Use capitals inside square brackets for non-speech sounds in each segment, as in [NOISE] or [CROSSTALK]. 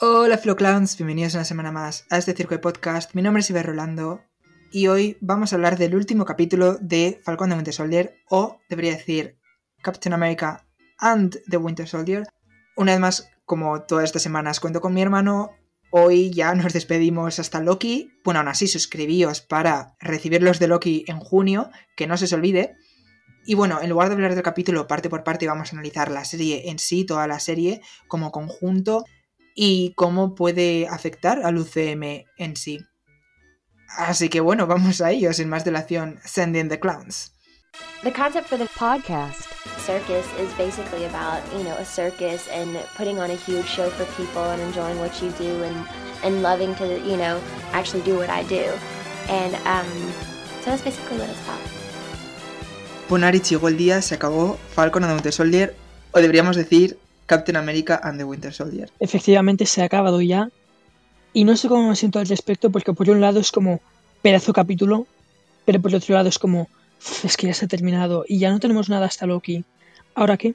Hola Clowns, bienvenidos una semana más a este circo de podcast. Mi nombre es Iber Rolando y hoy vamos a hablar del último capítulo de Falcon de Winter Soldier o debería decir Captain America and the Winter Soldier. Una vez más, como todas estas semanas cuento con mi hermano, hoy ya nos despedimos hasta Loki. Bueno, aún así suscribíos para recibir los de Loki en junio, que no se os olvide. Y bueno, en lugar de hablar del capítulo parte por parte, vamos a analizar la serie en sí, toda la serie como conjunto y cómo puede afectar al UCM en sí. Así que bueno, vamos a ello, sin más dilación, Sending the Clowns. The concept for the podcast circus is basically about, you know, a circus and putting on a huge show for people and enjoying what you do and, and loving to, you know, actually do what I do. And um, so that's basically what it's about. Punari llegó el día, se acabó Falcon and the Winter Soldier, o deberíamos decir Captain America and the Winter Soldier. Efectivamente se ha acabado ya. Y no sé cómo me siento al respecto, porque por un lado es como pedazo capítulo, pero por otro lado es como es que ya se ha terminado y ya no tenemos nada hasta Loki. ¿Ahora qué?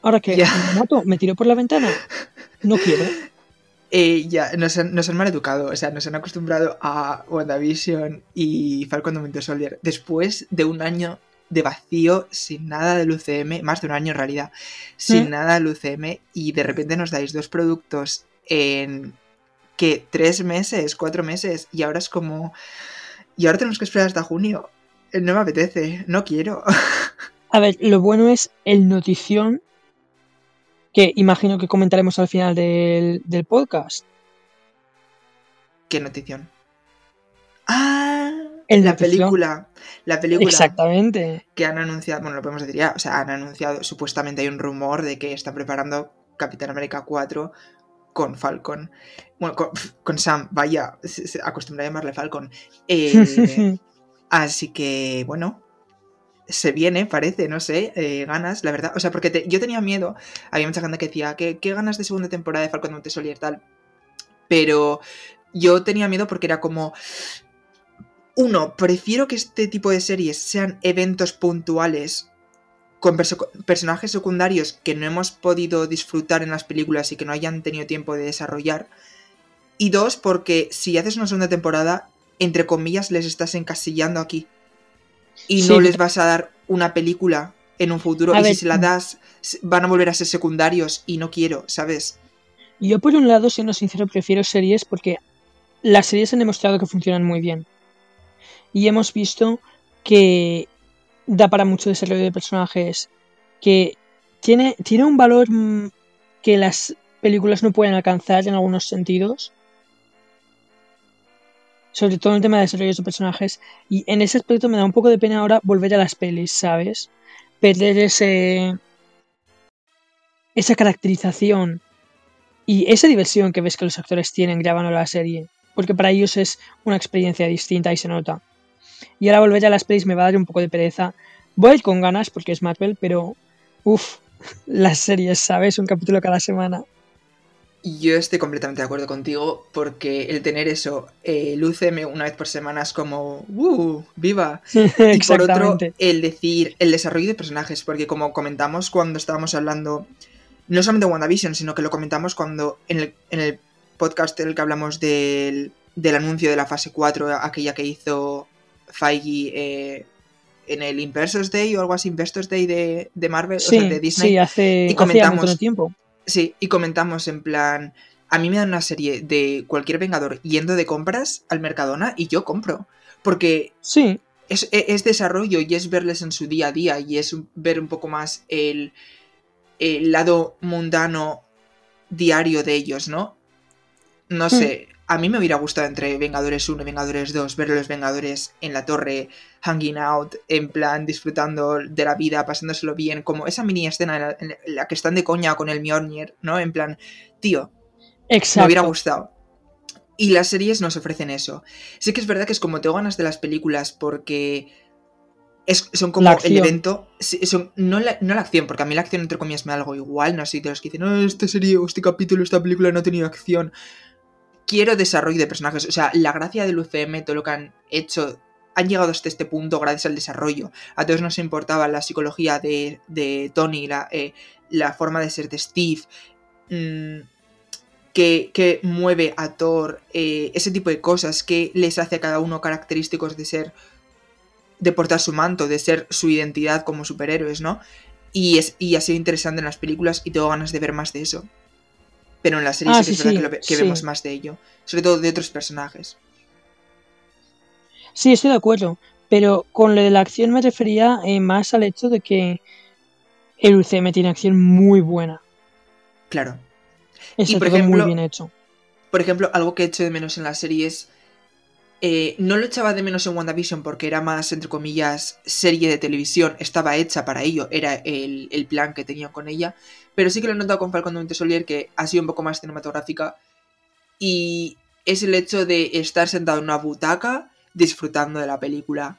¿Ahora qué? ¿Me mato? ¿Me tiro por la ventana? No quiero. [LAUGHS] Eh, ya, nos han, nos han mal educado, o sea, nos han acostumbrado a WandaVision y Falcon the Winter Soldier. Después de un año de vacío, sin nada del UCM, más de un año en realidad, sin ¿Mm? nada del UCM, y de repente nos dais dos productos en que tres meses, cuatro meses, y ahora es como. Y ahora tenemos que esperar hasta junio. Eh, No me apetece, no quiero. [LAUGHS] A ver, lo bueno es el notición que imagino que comentaremos al final del, del podcast. ¿Qué notición? ¡Ah! El la película. La película. Exactamente. que han anunciado, bueno, lo podemos decir ya, o sea, han anunciado, supuestamente hay un rumor de que están preparando Capitán América 4 con Falcon. Bueno, con, con Sam, vaya, se, acostumbra a llamarle Falcon. [LAUGHS] Eh, así que, bueno, se viene, parece, no sé, eh, ganas, la verdad. O sea, porque te- yo tenía miedo, había mucha gente que decía, ¿qué, qué ganas de segunda temporada de Falcon Monte Soldier tal? Pero yo tenía miedo porque era como, uno, prefiero que este tipo de series sean eventos puntuales con perso- personajes secundarios que no hemos podido disfrutar en las películas y que no hayan tenido tiempo de desarrollar. Y dos, porque si haces una segunda temporada, entre comillas, les estás encasillando aquí. Y Sí, no les vas a dar una película en un futuro. A y ver, si se la das, van a volver a ser secundarios y no quiero, ¿sabes? Yo por un lado, siendo sincero, prefiero series porque las series han demostrado que funcionan muy bien. Y hemos visto que da para mucho desarrollo de personajes, que tiene, tiene un valor mm, que las películas no pueden alcanzar en algunos sentidos. Sobre todo en el tema de desarrollo de personajes. Y en ese aspecto me da un poco de pena ahora volver a las pelis, ¿sabes? Perder ese. esa caracterización y esa diversión que ves que los actores tienen grabando la serie, porque para ellos es una experiencia distinta y se nota. Y ahora volver a las pelis me va a dar un poco de pereza. Voy a ir con ganas porque es Marvel, pero uff, [LAUGHS] las series, ¿sabes? Un capítulo cada semana. Yo estoy completamente de acuerdo contigo porque el tener eso, eh, el UCM una vez por semana es como, ¡uh! ¡Viva! [LAUGHS] Y por otro, el decir, el desarrollo de personajes, porque como comentamos cuando estábamos hablando, no solamente de WandaVision, sino que lo comentamos cuando en el, en el podcast en el que hablamos del, del anuncio de la fase 4, aquella que hizo Feige eh, en el Inversos Day o algo así, Investors Day de, de Marvel, o sea, de Disney. sí, hace, Y comentamos- tiempo. Sí, y comentamos en plan, a mí me dan una serie de cualquier Vengador yendo de compras al Mercadona y yo compro, porque Sí, es, e- es desarrollo y es verles en su día a día y es ver un poco más el, el lado mundano diario de ellos, ¿no? No sé, a mí me hubiera gustado entre Vengadores 1 y Vengadores 2 ver a los Vengadores en la torre, hanging out, en plan disfrutando de la vida, pasándoselo bien, como esa mini escena en la, en la que están de coña con el Mjolnir, ¿no? En plan, tío, me exacto. hubiera gustado. Y las series nos ofrecen eso. Sí que es verdad que es como tengo ganas de las películas porque es- son como el evento. son- no, la, no la acción, porque a mí la acción, entre comillas, me da algo igual. No soy de los que dicen, no, esta serie o este capítulo, esta película no ha tenido acción. Quiero desarrollo de personajes. O sea, la gracia del UCM, todo lo que han hecho, han llegado hasta este punto gracias al desarrollo. A todos nos importaba la psicología de, Tony, la, eh, la forma de ser de Steve. mm, que, mueve a Thor, eh, ese tipo de cosas que les hace a cada uno característicos de ser, de portar su manto, de ser su identidad como superhéroes, ¿no? Y ha sido interesante en las películas y tengo ganas de ver más de eso. Pero en la serie Ah, sí que es verdad sí, que, lo vemos más de ello. Sobre todo de otros personajes. Sí, estoy de acuerdo, pero con lo de la acción me refería eh, más al hecho de que el UCM tiene acción muy buena. Claro. Está por todo muy ejemplo, bien hecho. Por ejemplo, algo que echo de menos en la serie es. Eh, no lo echaba de menos en WandaVision porque era más, entre comillas, serie de televisión. Estaba hecha para ello, era el, el plan que tenían con ella. Pero sí que lo he notado con Falcon Winter Soldier que ha sido un poco más cinematográfica. Y es el hecho de estar sentado en una butaca disfrutando de la película.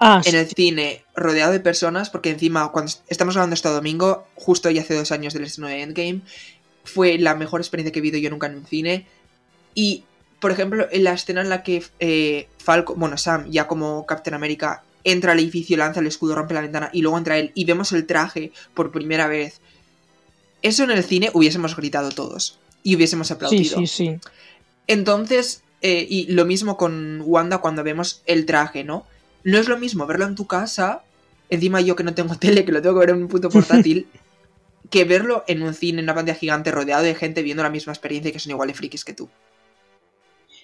Ah, En sí, el cine, rodeado de personas, porque encima, cuando est- estamos grabando este domingo, justo ya hace dos años del estreno de Endgame, fue la mejor experiencia que he vivido yo nunca en un cine. Y, por ejemplo, en la escena en la que eh, Falco, bueno, Sam, ya como Captain America, entra al edificio, lanza el escudo, rompe la ventana y luego entra él y vemos el traje por primera vez. Eso en el cine hubiésemos gritado todos y hubiésemos sí, aplaudido. sí, sí. Entonces, eh, y lo mismo con Wanda cuando vemos el traje, ¿no? No es lo mismo verlo en tu casa, encima yo que no tengo [LAUGHS] tele, que lo tengo que ver en un puto [LAUGHS] portátil, que verlo en un cine, en una pantalla gigante, rodeado de gente viendo la misma experiencia y que son igual de frikis que tú.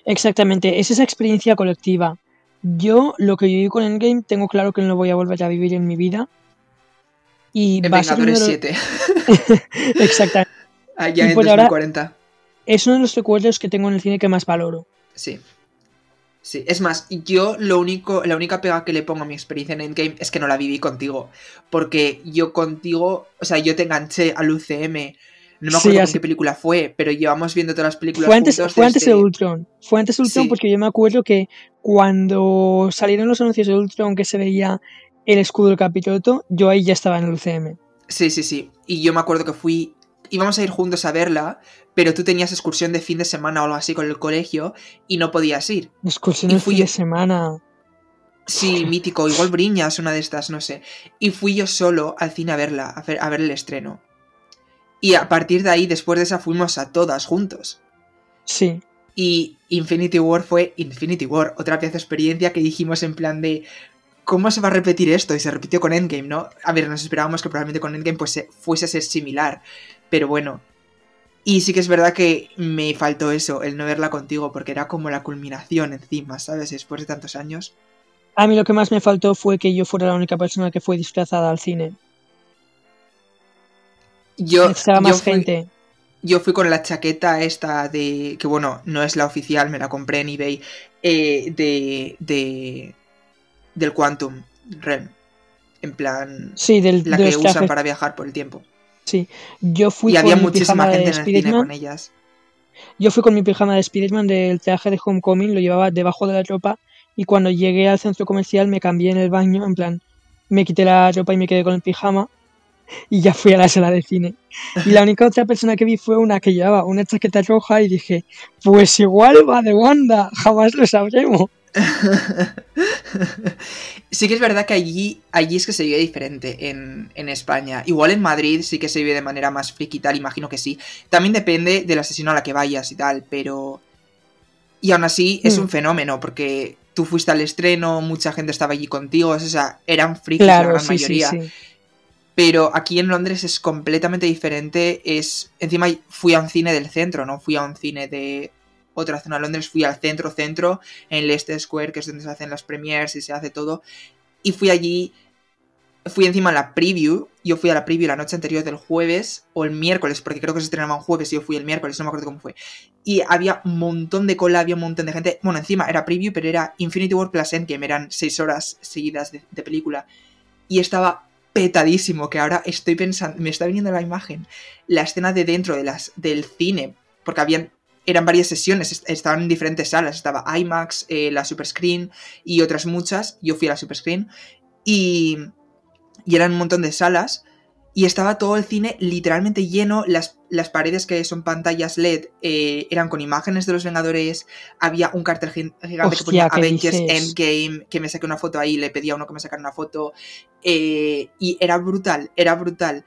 Exactamente, es esa experiencia colectiva. Yo lo que viví con Endgame tengo claro que no lo voy a volver a vivir en mi vida. Y En va a ser uno de Vengadores los- 7, [LAUGHS] Exactamente. [LAUGHS] allá Y en por ahora- 2040. Es uno de los recuerdos que tengo en el cine que más valoro. Sí. Sí, es más, yo lo único, la única pega que le pongo a mi experiencia en Endgame es que no la viví contigo. Porque yo contigo, o sea, yo te enganché al UCM. No me Sí, acuerdo así- qué película fue, pero llevamos viendo todas las películas Fue antes, fue antes de desde- Ultron. Fue antes de Ultron Sí. porque yo me acuerdo que cuando salieron los anuncios de Ultron que se veía el escudo del capiroto, yo ahí ya estaba en el UCM. Sí, sí, sí. Y yo me acuerdo que fui. Íbamos a ir juntos a verla, pero tú tenías excursión de fin de semana o algo así con el colegio y no podías ir. Excursión fui fin yo- de semana. Sí, mítico, igual Briñas, una de estas, no sé. Y fui yo solo al cine a verla, a ver, a ver el estreno. Y a partir de ahí, después de esa, fuimos a todas juntos. Sí. Y Infinity War fue Infinity War, otra pieza de experiencia que dijimos en plan de. ¿Cómo se va a repetir esto? Y se repitió con Endgame, ¿no? A ver, nos esperábamos que probablemente con Endgame pues, se- fuese a ser similar. Pero bueno. Y sí que es verdad que me faltó eso, el no verla contigo, porque era como la culminación encima, ¿sabes? Después de tantos años. A mí lo que más me faltó fue que yo fuera la única persona que fue disfrazada al cine. Yo, yo fui- gente. Yo fui con la chaqueta esta de. que bueno, no es la oficial, me la compré en eBay. eh, de. de. del Quantum Realm. En plan. Sí, del, La que usan trajes. para viajar por el tiempo. Sí. Yo fui y con había mi muchísima gente de en el cine con ellas. Yo fui con mi pijama de Spiderman del traje de Homecoming, lo llevaba debajo de la ropa y cuando llegué al centro comercial me cambié en el baño, en plan, me quité la ropa y me quedé con el pijama y ya fui a la sala de cine. Y la única otra persona que vi fue una que llevaba una chaqueta roja y dije, pues igual va de Wanda, jamás lo sabremos. [LAUGHS] sí que es verdad que allí, allí es que se vive diferente en, en España. Igual en Madrid sí que se vive de manera más friki y tal, imagino que sí. También depende de la sesión a la que vayas y tal, pero... Y aún así es Hmm. un fenómeno, porque tú fuiste al estreno, mucha gente estaba allí contigo, o sea, eran frikis la Claro, gran sí, sí, mayoría. sí. Pero aquí en Londres es completamente diferente. Es. Encima fui a un cine del centro, no fui a un cine de otra zona de Londres, fui al centro, centro, en Leicester Square, que es donde se hacen las premiers y se hace todo. Y fui allí. Fui encima a la preview. Yo fui a la preview la noche anterior del jueves o el miércoles, porque creo que se estrenaba un jueves y yo fui el miércoles, no me acuerdo cómo fue. Y había un montón de cola, había un montón de gente. Bueno, encima era preview, pero era Infinity War Plus Endgame, eran seis horas seguidas de, de película. Y estaba petadísimo, que ahora estoy pensando, me está viniendo la imagen, la escena de dentro de las, del cine, porque habían, eran varias sesiones, est- estaban en diferentes salas, estaba IMAX, eh, la Superscreen y otras muchas, yo fui a la Superscreen, y, y eran un montón de salas, y estaba todo el cine literalmente lleno, las, las paredes que son pantallas LED eh, eran con imágenes de los Vengadores, había un cartel gigante que ponía Hostia, ¿qué Avengers dices? Endgame, que me saqué una foto ahí, le pedí a uno que me sacara una foto, eh, y era brutal, era brutal.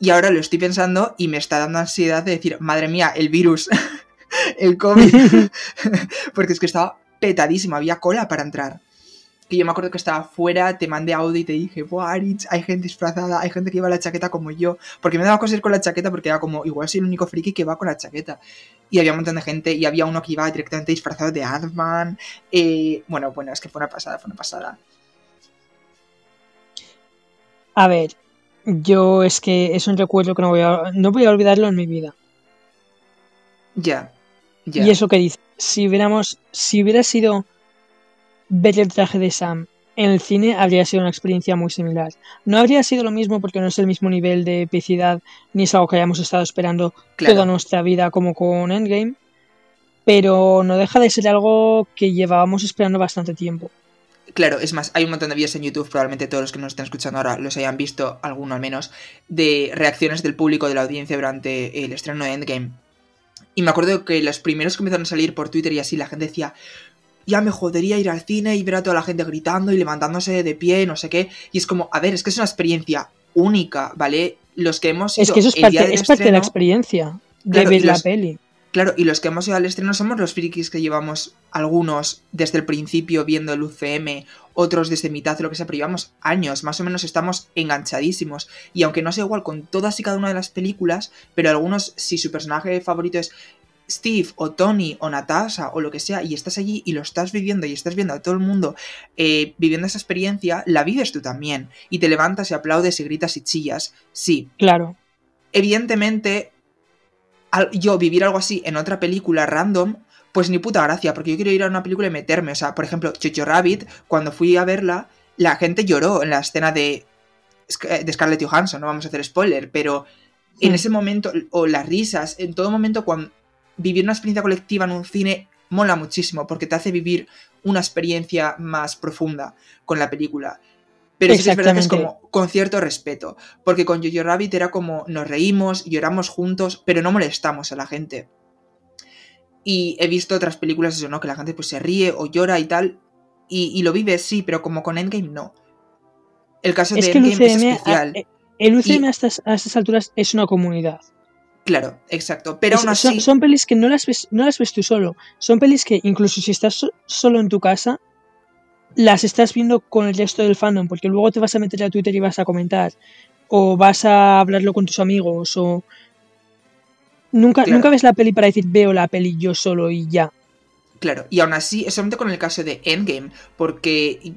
Y ahora lo estoy pensando y me está dando ansiedad de decir, madre mía, el virus, [LAUGHS] el COVID. [LAUGHS] [LAUGHS] Porque es que estaba petadísimo, había cola para entrar. Que yo me acuerdo que estaba afuera, te mandé audio y te dije, Buah, Aritz, hay gente disfrazada, hay gente que lleva la chaqueta como yo. Porque me daba cosas ir con la chaqueta porque era como, igual soy el único friki que va con la chaqueta. Y había un montón de gente y había uno que iba directamente disfrazado de Ant-Man. eh, bueno, bueno, es que fue una pasada, fue una pasada. A ver, yo es que es un recuerdo que no voy a, no voy a olvidarlo en mi vida. Ya, ya. Y eso que dice, si hubiéramos, si hubiera sido ver el traje de Sam en el cine, habría sido una experiencia muy similar. No habría sido lo mismo porque no es el mismo nivel de epicidad ni es algo que hayamos estado esperando Claro. toda nuestra vida como con Endgame, pero no deja de ser algo que llevábamos esperando bastante tiempo. Claro, es más, hay un montón de vídeos en YouTube, probablemente todos los que nos estén escuchando ahora los hayan visto, alguno al menos, de reacciones del público, de la audiencia durante el estreno de Endgame. Y me acuerdo que los primeros que empezaron a salir por Twitter y así, la gente decía, ya me jodería ir al cine y ver a toda la gente gritando y levantándose de pie, no sé qué. Y es como, a ver, es que es una experiencia única, ¿vale? Los que hemos Es ido que eso es parte, es parte de la experiencia de Claro, ver la los- peli. Claro, y los que hemos ido al estreno somos los frikis que llevamos algunos desde el principio viendo el UCM, otros desde mitad, lo que sea, pero llevamos años, más o menos estamos enganchadísimos. Y aunque no sea igual con todas y cada una de las películas, pero algunos, si su personaje favorito es Steve o Tony o Natasha o lo que sea, y estás allí y lo estás viviendo y estás viendo a todo el mundo eh, viviendo esa experiencia, la vives tú también. Y te levantas y aplaudes y gritas y chillas. Sí, Claro. evidentemente, al- yo vivir algo así en otra película random, pues ni puta gracia, porque yo quiero ir a una película y meterme. O sea, por ejemplo, Jojo Rabbit, cuando fui a verla, la gente lloró en la escena de, Sc- de Scarlett Johansson, no vamos a hacer spoiler, pero en Mm. ese momento, o las risas, en todo momento, cuando vivir una experiencia colectiva en un cine mola muchísimo, porque te hace vivir una experiencia más profunda con la película. Pero sí que es verdad que es como con cierto respeto. Porque con Jojo Rabbit era como nos reímos, lloramos juntos, pero no molestamos a la gente. Y he visto otras películas eso, ¿no? Que la gente pues se ríe o llora y tal. Y, y lo vive, sí, pero como con Endgame no. El caso Es de que el Endgame es UCM, a- especial. eh, el UCM Y- a, estas, a estas alturas es una comunidad. Claro, exacto. Pero aún son, así. son pelis que no las, ves, no las ves tú solo. Son pelis que incluso si estás so- solo en tu casa, las estás viendo con el resto del fandom, porque luego te vas a meter a Twitter y vas a comentar, o vas a hablarlo con tus amigos, o... Nunca, Claro. nunca ves la peli para decir veo la peli yo solo y ya. Claro, y aún así, solamente con el caso de Endgame, porque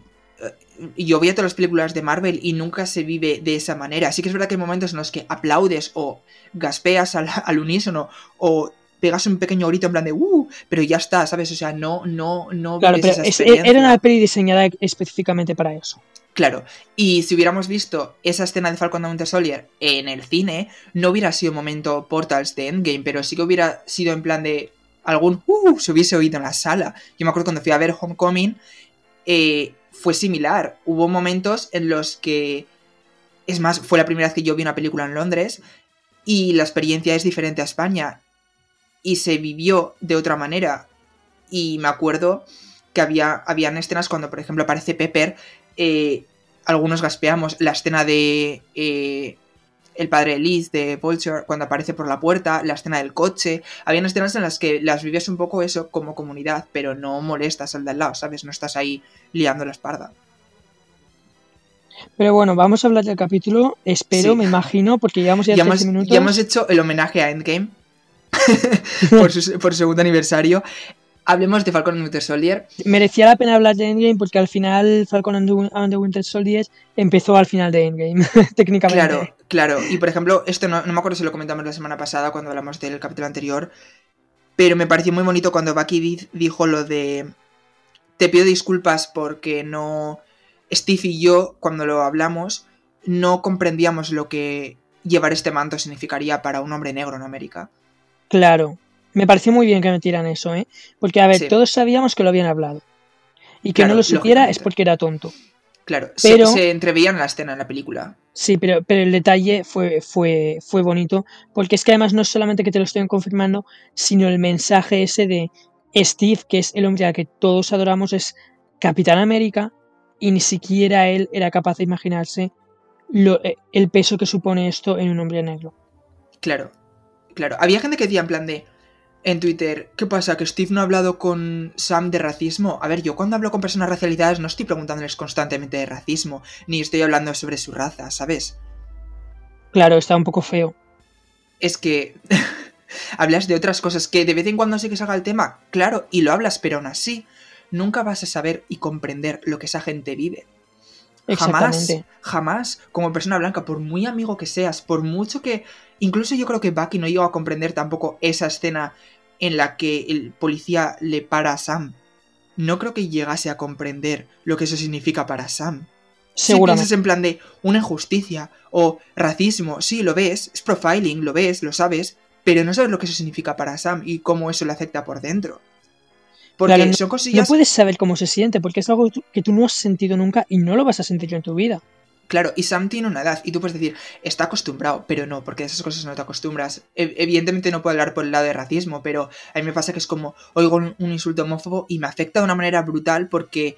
yo veía todas las películas de Marvel y nunca se vive de esa manera. Sí que es verdad que hay momentos en los que aplaudes o gaspeas al, [LAUGHS] al unísono o pegas un pequeño grito en plan de ¡uh! Pero ya está, ¿sabes? O sea, no, no, no Claro, pero esa es- era una peli diseñada específicamente para eso. Claro, y si hubiéramos visto esa escena de Falcon and Winter Soldier en el cine, no hubiera sido momento Portals de Endgame, pero sí que hubiera sido en plan de algún uh, se hubiese oído en la sala. Yo me acuerdo cuando fui a ver Homecoming, eh, fue similar. Hubo momentos en los que, es más, fue la primera vez que yo vi una película en Londres y la experiencia es diferente a España y se vivió de otra manera. Y me acuerdo que había habían escenas cuando, por ejemplo, aparece Pepper eh, algunos gaspeamos la escena de eh, el padre de Liz de Vulture cuando aparece por la puerta, la escena del coche. Habían escenas en las que las vives un poco eso como comunidad, pero no molestas al de al lado, ¿sabes? No estás ahí liando la espalda. Pero bueno, vamos a hablar del capítulo, espero, Sí. me imagino, porque llevamos ya, Ya 13 hemos, minutos. ya hemos hecho el homenaje a Endgame [LAUGHS] por, su, por su segundo aniversario. Hablemos de Falcon and Winter Soldier. Merecía la pena hablar de Endgame porque al final Falcon and the, Winter Soldier empezó al final de Endgame, [LAUGHS] técnicamente. Claro, claro. Y por ejemplo, esto no, no me acuerdo si lo comentamos la semana pasada cuando hablamos del capítulo anterior, pero me pareció muy bonito cuando Bucky di- dijo lo de te pido disculpas porque no Steve y yo cuando lo hablamos no comprendíamos lo que llevar este manto significaría para un hombre negro en América. Claro. Me pareció muy bien que metieran eso, ¿eh? Porque, a ver, Sí. todos sabíamos que lo habían hablado. Y que Claro, no lo supiera es porque era tonto. Claro, se- Pero- se, entreveía en la escena en la película. Sí, pero, pero el detalle fue, fue, fue bonito. Porque es que además no es solamente que te lo estén confirmando, sino el mensaje ese de Steve, que es el hombre al que todos adoramos, es Capitán América. Y ni siquiera él era capaz de imaginarse lo- eh, el peso que supone esto en un hombre negro. Claro, claro. Había gente que decía en plan de. En Twitter, ¿qué pasa? ¿Que Steve no ha hablado con Sam de racismo? A ver, yo cuando hablo con personas racializadas no estoy preguntándoles constantemente de racismo, ni estoy hablando sobre su raza, ¿sabes? Claro, está un poco feo. Es que [LAUGHS] hablas de otras cosas que de vez en cuando sí que salga el tema, claro, y lo hablas, pero aún así nunca vas a saber y comprender lo que esa gente vive. Jamás, jamás, como persona blanca, por muy amigo que seas, por mucho que. Incluso yo creo que Bucky no llegó a comprender tampoco esa escena en la que el policía le para a Sam. No creo que llegase a comprender lo que eso significa para Sam. Si Seguramente. piensas en plan de una injusticia o racismo, sí, lo ves, es profiling, lo ves, lo sabes, pero no sabes lo que eso significa para Sam y cómo eso le afecta por dentro. Porque Claro, son No cosillas. puedes saber cómo se siente, porque es algo que tú no has sentido nunca y no lo vas a sentir en tu vida. Claro, y Sam tiene una edad, y tú puedes decir, está acostumbrado, pero no, porque de esas cosas no te acostumbras. E- evidentemente no puedo hablar por el lado de racismo, pero a mí me pasa que es como, oigo un, un insulto homófobo y me afecta de una manera brutal porque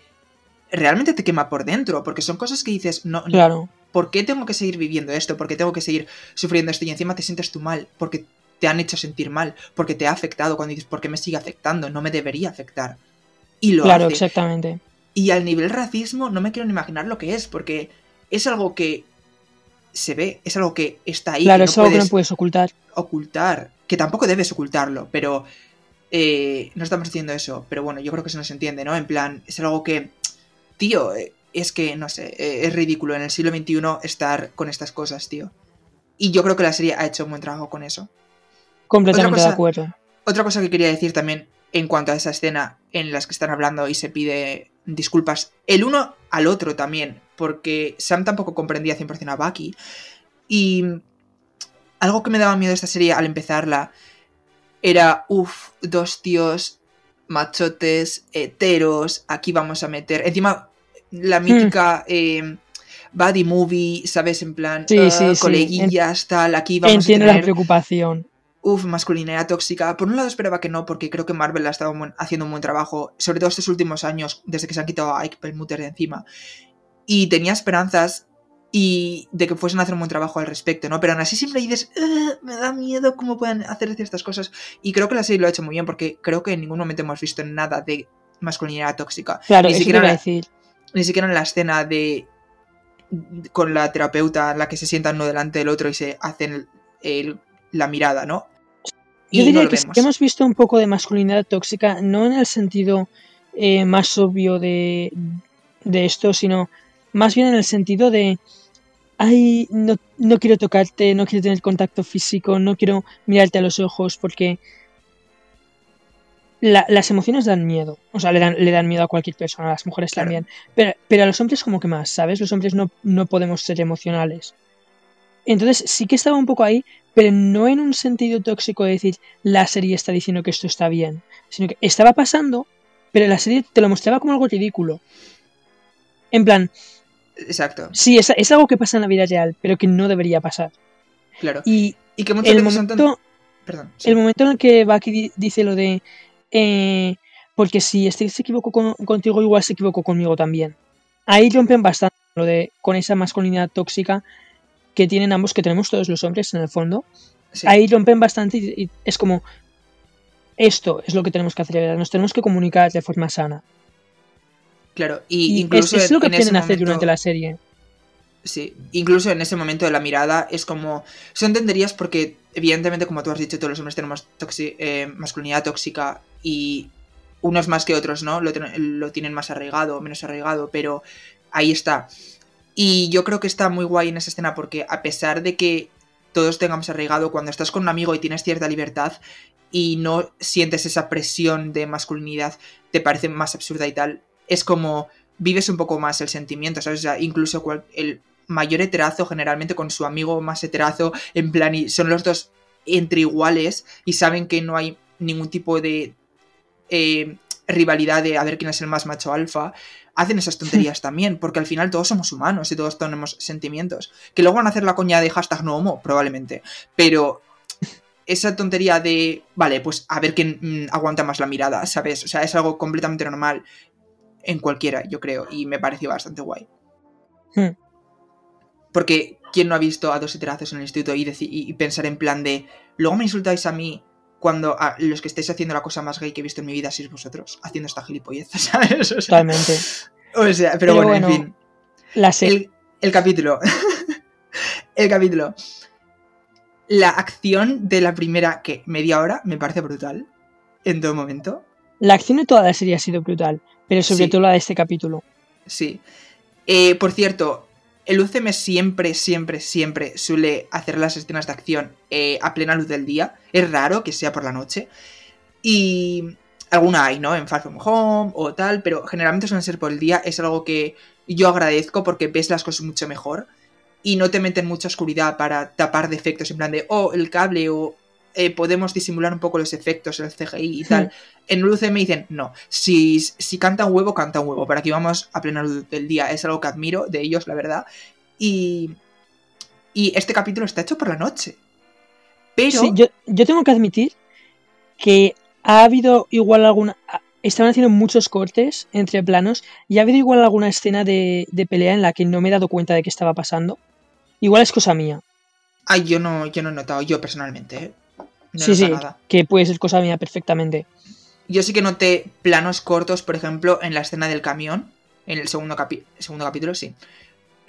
realmente te quema por dentro, porque son cosas que dices, no, no, Claro, ¿por qué tengo que seguir viviendo esto? ¿Por qué tengo que seguir sufriendo esto? Y encima te sientes tú mal, porque te han hecho sentir mal, porque te ha afectado cuando dices, ¿por qué me sigue afectando? No me debería afectar. Y lo claro, hace. exactamente. Y al nivel racismo no me quiero ni imaginar lo que es, porque es algo que se ve, es algo que está ahí, claro, que es no algo que puedes no puedes ocultar. ocultar, que tampoco debes ocultarlo, pero eh, no estamos haciendo eso, pero bueno, yo creo que se nos entiende, ¿no? En plan, es algo que, tío, eh, es que, no sé, eh, es ridículo en el siglo XXI estar con estas cosas, tío. Y yo creo que la serie ha hecho un buen trabajo con eso. Completamente cosa- de acuerdo. Otra cosa que quería decir también en cuanto a esa escena en las que están hablando y se pide disculpas el uno al otro también, porque Sam tampoco comprendía 100% a Bucky. Y algo que me daba miedo de esta serie al empezarla era, uff, dos tíos machotes, heteros, aquí vamos a meter. Encima, la mítica eh, buddy movie, ¿sabes? En plan, Hmm. Sí, sí, sí. coleguillas, tal, aquí vamos Entiendo a la tener preocupación. Uf, masculinidad tóxica. Por un lado esperaba que no, porque creo que Marvel ha estado haciendo un buen trabajo, sobre todo estos últimos años, desde que se han quitado a Ike Perlmutter de encima. Y tenía esperanzas y de que fuesen a hacer un buen trabajo al respecto, ¿no? Pero aún así siempre dices, "Ugh, me da miedo cómo pueden hacer ciertas cosas. Y creo que la serie lo ha hecho muy bien, porque creo que en ningún momento hemos visto nada de masculinidad tóxica. Claro, Ni eso siquiera iba a la- decir. Ni siquiera en la escena de con la terapeuta en la que se sientan uno delante del otro y se hacen el- la mirada, ¿no? Yo Y diría no lo que sí vemos. que hemos visto un poco de masculinidad tóxica, no en el sentido eh, más obvio de, de esto, sino más bien en el sentido de, ay, no, no quiero tocarte, no quiero tener contacto físico, no quiero mirarte a los ojos, porque la- las emociones dan miedo, o sea, le dan, le dan miedo a cualquier persona, a las mujeres Claro. también, pero, pero a los hombres como que más, ¿sabes? Los hombres no, no podemos ser emocionales. Entonces sí que estaba un poco ahí, pero no en un sentido tóxico de decir la serie está diciendo que esto está bien, sino que estaba pasando, pero la serie te lo mostraba como algo ridículo. En plan, Exacto, sí, es, es algo que pasa en la vida real, pero que no debería pasar. claro. Y Y que muchas el veces son tan- momento, Perdón. sí. el momento en el que Bucky di- dice lo de eh, porque si Steve se equivocó con- contigo, igual se equivocó conmigo también. Ahí rompen bastante lo de con esa masculinidad tóxica que tienen ambos, que tenemos todos los hombres en el fondo. Sí, ahí rompen bastante y, y es como esto es lo que tenemos que hacer, nos tenemos que comunicar de forma sana. Claro. Y, incluso es lo que quieren hacer momento- durante la serie. Sí, incluso en ese momento de la mirada es como... Son tonterías porque, evidentemente, como tú has dicho, todos los hombres tenemos toxi- eh, masculinidad tóxica y unos más que otros, ¿no? Lo, ten- lo tienen más arraigado o menos arraigado, pero ahí está. Y yo creo que está muy guay en esa escena porque a pesar de que todos tengamos arraigado, cuando estás con un amigo y tienes cierta libertad y no sientes esa presión de masculinidad, te parece más absurda y tal, es como vives un poco más el sentimiento, ¿sabes? O sea, incluso cual- el mayor heterazo generalmente con su amigo más heterazo, en plan, y son los dos entre iguales y saben que no hay ningún tipo de eh, rivalidad de a ver quién es el más macho alfa, hacen esas [LAUGHS] tonterías también, porque al final todos somos humanos y todos tenemos sentimientos. Que luego van a hacer la coña de hashtag no homo, probablemente, pero esa tontería de, vale, pues a ver quién mm, aguanta más la mirada, ¿sabes? O sea, es algo completamente normal en cualquiera, yo creo, y me pareció bastante guay. Hmm. Porque ¿quién no ha visto a dos heterazos en el instituto y, y- pensar en plan de, luego me insultáis a mí cuando a los que estáis haciendo la cosa más gay que he visto en mi vida sois vosotros, haciendo esta gilipollez, [LAUGHS] ¿sabes? O sea, Totalmente. o sea, pero, Pero bueno, bueno, en fin. La. El, el capítulo. [LAUGHS] el capítulo. La acción de la primera que media hora me parece brutal. En todo momento. La acción de toda la serie ha sido brutal, pero sobre Sí. todo la de este capítulo. Sí. Eh, por cierto, el UCM siempre, siempre, siempre suele hacer las escenas de acción eh, a plena luz del día. Es raro que sea por la noche. Y alguna hay, ¿no? En Far From Home o tal, pero generalmente suelen ser por el día. Es algo que yo agradezco porque ves las cosas mucho mejor. Y no te meten mucha oscuridad para tapar defectos en plan de, oh, el cable o eh, podemos disimular un poco los efectos, el CGI y tal. [LAUGHS] En el UCM dicen, no, si, si canta un huevo, canta un huevo. Pero aquí vamos a plena luz del día. Es algo que admiro de ellos, la verdad. Y, y este capítulo está hecho por la noche. Pero... Sí, yo, yo tengo que admitir que ha habido igual alguna. Estaban haciendo muchos cortes entre planos y ha habido igual alguna escena de, de pelea en la que no me he dado cuenta de qué estaba pasando. Igual es cosa mía. Ay, yo no, yo no he notado, yo personalmente, ¿eh? No sí, sí, nada. que puede ser cosa mía perfectamente. Yo sí que noté planos cortos, por ejemplo, en la escena del camión, en el segundo, capi- segundo capítulo, sí.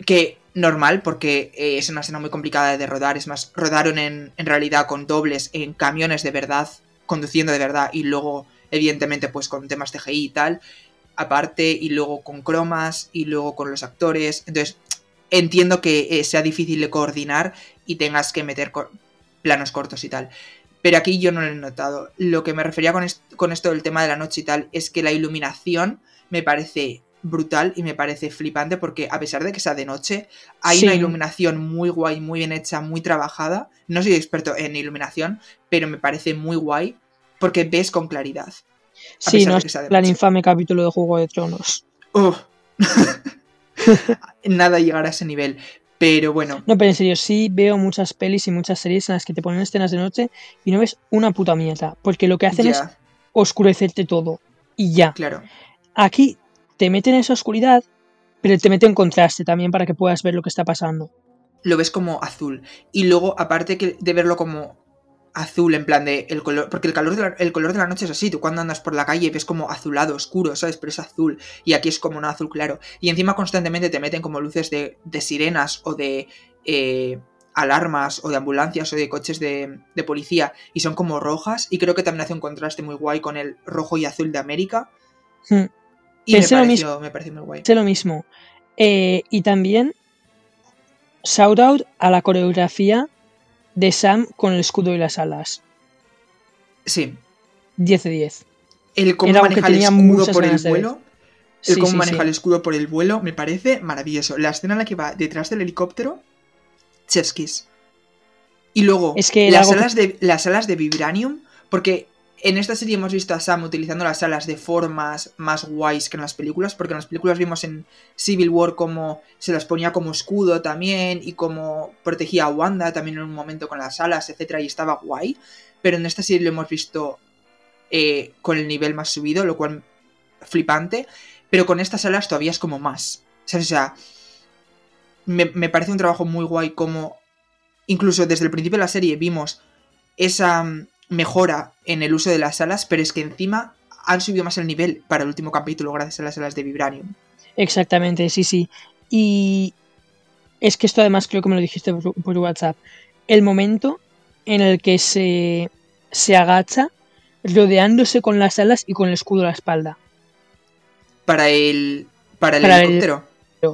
Que normal, porque eh, es una escena muy complicada de rodar. Es más, rodaron en, en realidad con dobles en camiones de verdad, conduciendo de verdad, y luego, evidentemente, pues con temas CGI y tal. Aparte, y luego con cromas, y luego con los actores. Entonces, entiendo que eh, sea difícil de coordinar y tengas que meter co- planos cortos y tal. Pero aquí yo no lo he notado. Lo que me refería con, est- con esto del tema de la noche y tal es que la iluminación me parece brutal y me parece flipante porque a pesar de que sea de noche, hay Sí. una iluminación muy guay, muy bien hecha, muy trabajada. No soy experto en iluminación, pero me parece muy guay porque ves con claridad. Sí, no es plan infame capítulo de Juego de Tronos. Uf. [LAUGHS] Nada llegar a ese nivel. Pero bueno, No, pero en serio, sí veo muchas pelis y muchas series en las que te ponen escenas de noche y no ves una puta mierda. Porque lo que hacen es oscurecerte todo. Y ya. claro. Aquí te meten esa oscuridad, pero te meten contraste también para que puedas ver lo que está pasando. lo ves como azul. Y luego, aparte de verlo como azul, en plan de el color. Porque el, calor de la, el color de la noche es así. Tú cuando andas por la calle ves como azulado, oscuro, ¿sabes? Pero es azul. Y aquí es como un azul claro. Y encima constantemente te meten como luces de, de sirenas o de eh, alarmas o de ambulancias o de coches de, de policía. Y son como rojas. Y creo que también hace un contraste muy guay con el rojo y azul de América. Hmm. Y me Pensé lo pareció, me pareció muy guay. Es lo mismo. Eh, y también, shout out a la coreografía de Sam con el escudo y las alas. Sí. 10 de 10. El cómo Era maneja el escudo por el vuelo. El Sí, cómo sí, maneja sí. el escudo por el vuelo me parece maravilloso. La escena en la que va detrás del helicóptero, chef's kiss. Y luego, Es que las, algo alas de, las alas de Vibranium, porque en esta serie hemos visto a Sam utilizando las alas de formas más guays que en las películas, porque en las películas vimos en Civil War como se las ponía como escudo también y como protegía a Wanda también en un momento con las alas, etcétera, y estaba guay. Pero en esta serie lo hemos visto eh, con el nivel más subido, lo cual flipante. Pero con estas alas todavía es como más. ¿Sabes? O sea, me, me parece un trabajo muy guay como incluso desde el principio de la serie vimos esa mejora en el uso de las alas, pero es que encima han subido más el nivel para el último capítulo gracias a las alas de Vibranium. Exactamente, sí, sí. Y es que esto además creo que me lo dijiste por, por WhatsApp. El momento en el que se, se agacha rodeándose con las alas y con el escudo a la espalda. Para el, para el Para el- helicóptero.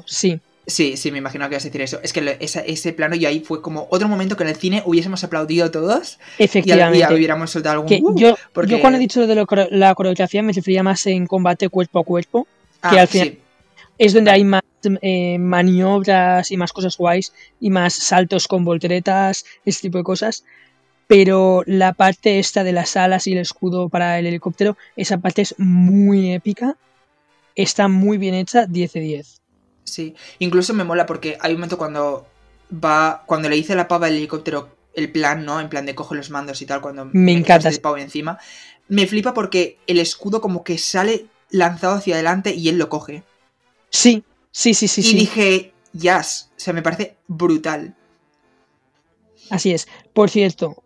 Sí, Sí, sí, me imagino que ibas a decir eso. Es que esa- ese plano y ahí fue como otro momento que en el cine hubiésemos aplaudido todos y, al- y efectivamente. hubiéramos soltado algún... Que "Uh", yo, porque- yo cuando he dicho lo de lo la coreografía me refería más en combate cuerpo a cuerpo. Ah, que al final- sí. Es donde hay más eh, maniobras y más cosas guays y más saltos con volteretas, ese tipo de cosas. Pero la parte esta de las alas y el escudo para el helicóptero, esa parte es muy épica. Está muy bien hecha, 10 de 10. Sí, incluso me mola porque hay un momento cuando va, cuando le dice la pava del helicóptero el plan, ¿no? En plan de coge los mandos y tal, cuando Me encanta. el pavo encima. Me flipa porque el escudo como que sale lanzado hacia adelante y él lo coge. Sí, sí, sí, sí. y sí. dije, Jazz. O sea, me parece brutal. Así es. Por cierto,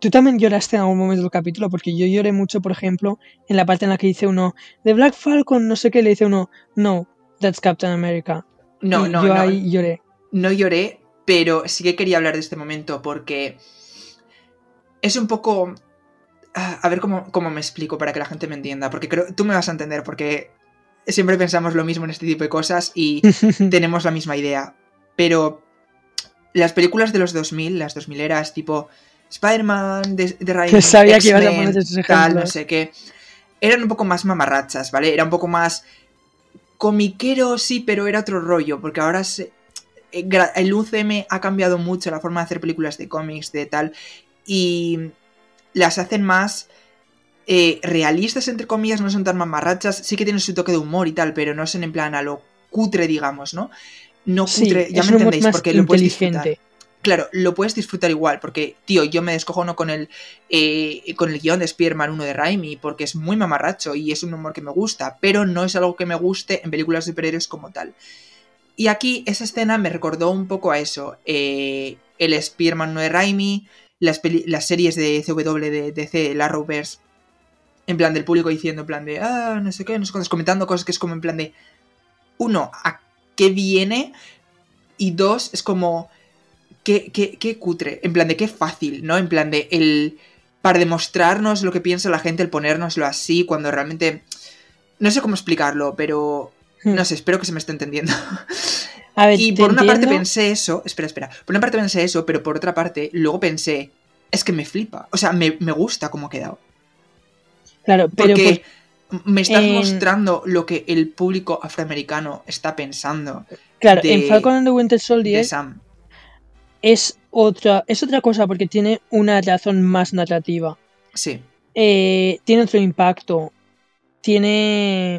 tú también lloraste en algún momento del capítulo, porque yo lloré mucho, por ejemplo, en la parte en la que dice uno, de Black Falcon, no sé qué, le dice uno, no, that's Captain America. No, Y no, yo no. ahí lloré. No lloré, pero sí que quería hablar de este momento porque es un poco... ah, A ver cómo, cómo me explico para que la gente me entienda, porque creo tú me vas a entender, porque siempre pensamos lo mismo en este tipo de cosas y [LAUGHS] tenemos la misma idea. Pero las películas de los 2000, las 2000 eras tipo Spider-Man, de, de Sabía que ibas a X-Men, poner esos tal, no sé qué, eran un poco más mamarrachas, ¿vale? Era un poco más comiquero, sí, pero era otro rollo, porque ahora se- eh, el UCM ha cambiado mucho la forma de hacer películas de cómics, de tal, y las hacen más eh, realistas, entre comillas, no son tan mamarrachas, sí que tienen su toque de humor y tal, pero no son en plan a lo cutre, digamos, ¿no? No Sí, cutre, ya me entendéis, porque lo puedes disfrutar. Claro, lo puedes disfrutar igual, porque, tío, yo me descojono con el, eh, con el guion de Spearman 1 de Raimi, porque es muy mamarracho y es un humor que me gusta, pero no es algo que me guste en películas de superhéroes como tal. Y aquí esa escena me recordó un poco a eso. eh, el Spearman 1 de Raimi, las, series de CW de DC, el Arrowverse, en plan del público diciendo, en plan de, ah, no sé qué, no sé cuántos, comentando cosas que es como en plan de, uno, ¿a qué viene? Y dos, es como, qué, qué, qué cutre, en plan de qué fácil, ¿no? En plan de el para demostrarnos lo que piensa la gente, el ponérnoslo así, cuando realmente no sé cómo explicarlo, pero no sé, espero que se me esté entendiendo. A ver, y por una parte pensé eso, espera, espera, por una parte pensé eso, pero por otra parte luego pensé, es que me flipa, o sea, me, me gusta cómo ha quedado, Claro, pero porque me estás en- mostrando lo que el público afroamericano está pensando pues, claro, en de- Falcon and the Winter de Soldier Sam. Es otra, es otra cosa porque tiene una razón más narrativa. Sí, Eh, tiene otro impacto. Tiene.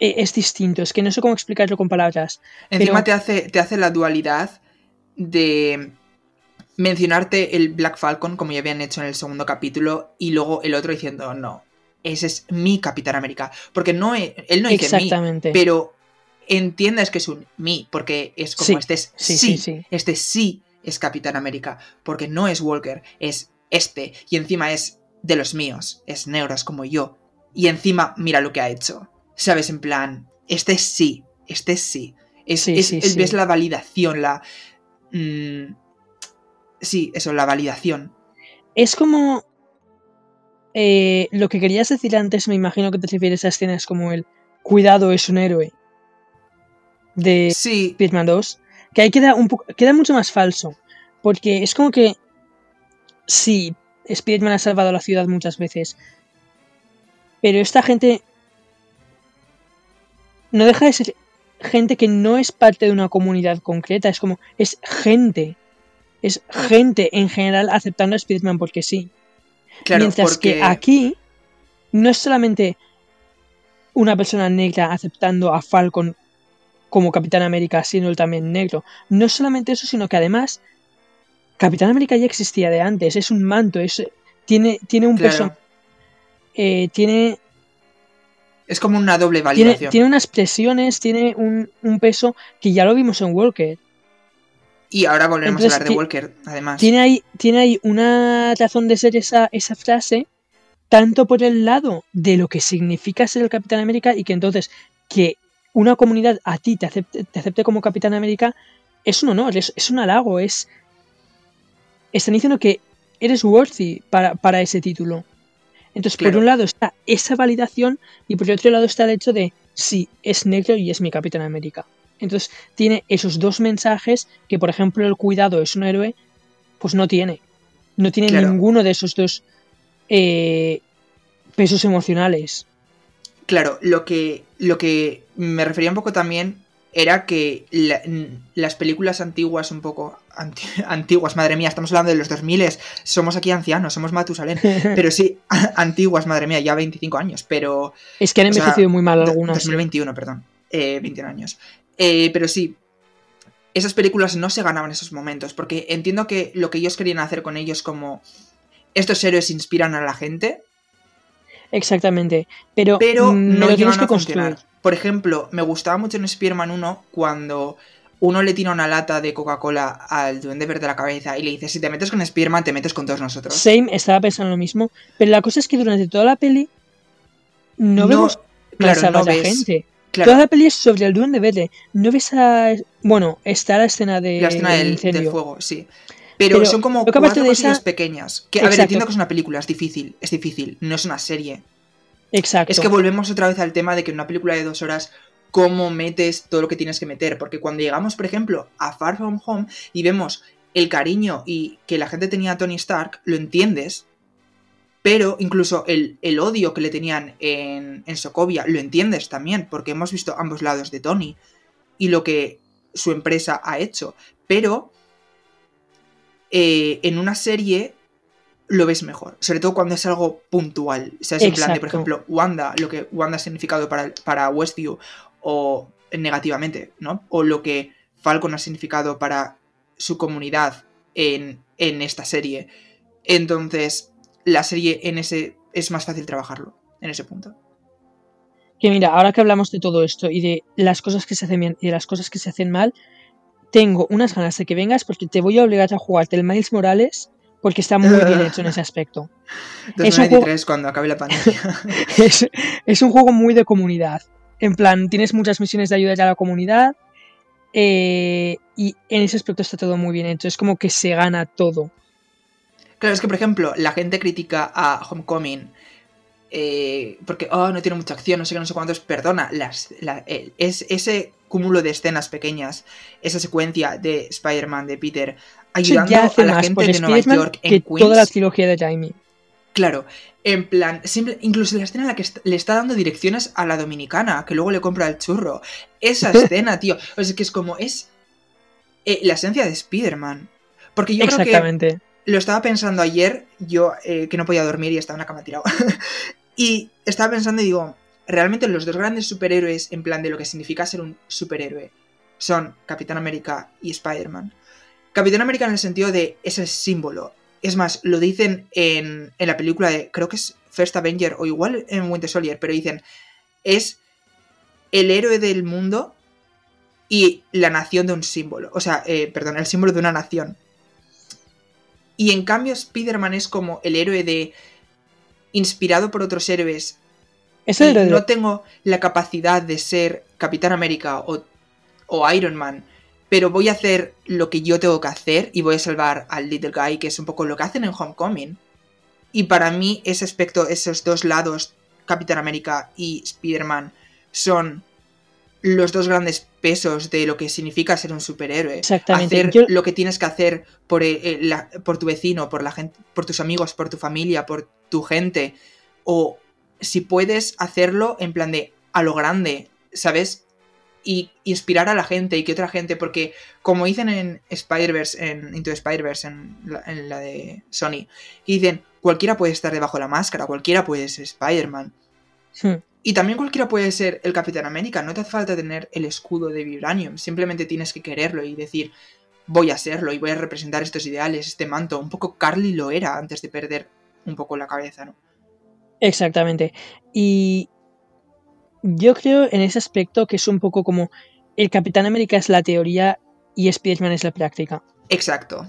eh, Es distinto. Es que no sé cómo explicarlo con palabras. Encima Pero- te, hace, te hace la dualidad de mencionarte el Black Falcon, como ya habían hecho en el segundo capítulo, y luego el otro diciendo, no, ese es mi Capitán América. Porque no e- él no dice Exactamente. pero entiendes que es un mi, porque es como Sí, este es sí, sí, sí, sí. este sí es Capitán América, porque no es Walker, es este, y encima es de los míos, es negro, es como yo, y encima mira lo que ha hecho, ¿sabes? En plan, este sí, este sí, es, es- es- ves la validación, la... mm, sí, eso, la validación. Es como. eh, lo que querías decir antes, me imagino que te refieres a escenas como el Cuidado es un héroe de Sí, Spider-Man 2, que ahí queda, un poco, queda mucho más falso. Porque es como que. Sí, Spider-Man ha salvado la ciudad muchas veces. Pero esta gente. No deja de ser gente que no es parte de una comunidad concreta. Es como. Es gente. Es gente en general aceptando a Spider-Man porque sí. claro, Mientras porque... que aquí no es solamente una persona negra aceptando a Falcon como Capitán América, siendo él también negro. No solamente eso, sino que además Capitán América ya existía de antes. Es un manto, es, tiene, tiene un Claro, peso. eh, tiene, es como una doble validación. tiene unas presiones, tiene un, un peso que ya lo vimos en Walker. Y ahora volvemos Entonces, a hablar de Walker, además. Tiene ahí, tiene ahí una razón de ser esa, esa frase, tanto por el lado de lo que significa ser el Capitán América y que entonces que una comunidad a ti te acepte, te acepte como Capitán América es un honor, es, es un halago, es... Están diciendo que eres worthy para, para ese título. Entonces, Claro. por un lado está esa validación y por el otro lado está el hecho de, sí, es negro y es mi Capitán América. Entonces, tiene esos dos mensajes que, por ejemplo, el cuidado es un héroe, pues no tiene. No tiene Claro. ninguno de esos dos eh, pesos emocionales. Claro, lo que, lo que me refería un poco también era que la- las películas antiguas, un poco anti- [LAUGHS] antiguas, madre mía, estamos hablando de los 2000, somos aquí ancianos, somos Matusalén, [LAUGHS] pero sí, [LAUGHS] antiguas, madre mía, ya 25 años, pero... es que han sea, envejecido muy mal algunas. 2021, perdón, eh, 21 años. Eh, pero sí, esas películas no se ganaban esos momentos, porque entiendo que lo que ellos querían hacer con ellos como... Estos héroes inspiran a la gente, Exactamente. Pero, pero mm, no lo tienes que a construir. por ejemplo, me gustaba mucho en Spider-Man 1 cuando uno le tira una lata de Coca-Cola al duende verde de la cabeza y le dice, si te metes con Spider-Man, te metes con todos nosotros. Same, estaba pensando lo mismo. Pero la cosa es que durante toda la peli no, No, vemos claro, más a no la ves- gente. Claro, Toda la peli es sobre el duende verde. No ves a... Bueno, está la escena de la escena del del fuego, sí. Pero, Pero son como cuatro de esa- pequeñas. Que, a ver, entiendo que es una película, es difícil, es difícil, no es una serie. Exacto. Es que volvemos otra vez al tema de que en una película de dos horas, ¿cómo metes todo lo que tienes que meter? Porque cuando llegamos, por ejemplo, a Far From Home y vemos el cariño y que la gente tenía a Tony Stark, lo entiendes. Pero incluso el, el odio que le tenían en, en Sokovia, lo entiendes también, porque hemos visto ambos lados de Tony y lo que su empresa ha hecho. Pero eh, en una serie lo ves mejor, sobre todo cuando es algo puntual. ¿Sabes? En plan de, por ejemplo, Wanda, lo que Wanda ha significado para, para Westview, o negativamente, ¿no? O lo que Falcon ha significado para su comunidad en, en esta serie. Entonces, la serie en ese es más fácil trabajarlo, en ese punto. Que mira, ahora que hablamos de todo esto y de las cosas que se hacen bien y de las cosas que se hacen mal, tengo unas ganas de que vengas porque te voy a obligar a jugarte el Miles Morales porque está muy bien hecho en ese aspecto. Es un 2023, cuando acabe la pandemia. [LAUGHS] Es, es un juego muy de comunidad. En plan, tienes muchas misiones de ayudar a la comunidad eh, y en ese aspecto está todo muy bien hecho. Es como que se gana todo. Claro, es que, por ejemplo, la gente critica a Homecoming eh, porque, oh, no tiene mucha acción, no sé qué, no sé cuántos. Perdona, las, la- eh, es, ese cúmulo de escenas pequeñas, esa secuencia de Spider-Man, de Peter, ayudando ya hace a la más gente de Nueva York en que Queens. toda la trilogía de Jaime. Claro, en plan, simple, incluso la escena en la que le está dando direcciones a la dominicana, que luego le compra el churro. Esa [LAUGHS] escena, tío. O sea, que es como, es eh, la esencia de Spider-Man. Porque yo creo que Exactamente. lo estaba pensando ayer, yo eh, que no podía dormir y estaba en la cama tirado. [LAUGHS] y estaba pensando y digo, realmente los dos grandes superhéroes en plan de lo que significa ser un superhéroe son Capitán América y Spider-Man. Capitán América en el sentido de es el símbolo. Es más, lo dicen en, en la película de, creo que es First Avenger o igual en Winter Soldier, pero dicen, es el héroe del mundo y la nación de un símbolo. O sea, eh, perdón, el símbolo de una nación. Y en cambio Spider-Man es como el héroe de... inspirado por otros héroes. Es el no tengo la capacidad de ser Capitán América o, o Iron Man, pero voy a hacer lo que yo tengo que hacer y voy a salvar al Little Guy, que es un poco lo que hacen en Homecoming. Y para mí ese aspecto, esos dos lados, Capitán América y Spider-Man, son los dos grandes pesos de lo que significa ser un superhéroe. Exactamente. Hacer Yo- lo que tienes que hacer por, eh, eh, la- por tu vecino, por la gente, por tus amigos, por tu familia, por tu gente. O si puedes hacerlo en plan de a lo grande, ¿sabes? Y inspirar a la gente y que otra gente, porque como dicen en Spider-Verse, en Into Spider-Verse, en la, en la de Sony, que dicen, cualquiera puede estar debajo de la máscara, cualquiera puede ser Spider-Man. Hmm. Y también cualquiera puede ser el Capitán América, no te hace falta tener el escudo de Vibranium, simplemente tienes que quererlo y decir, voy a serlo y voy a representar estos ideales, este manto. Un poco Carly lo era antes de perder un poco la cabeza, ¿no? Exactamente. Y yo creo en ese aspecto que es un poco como el Capitán América es la teoría y Spider-Man es la práctica. Exacto.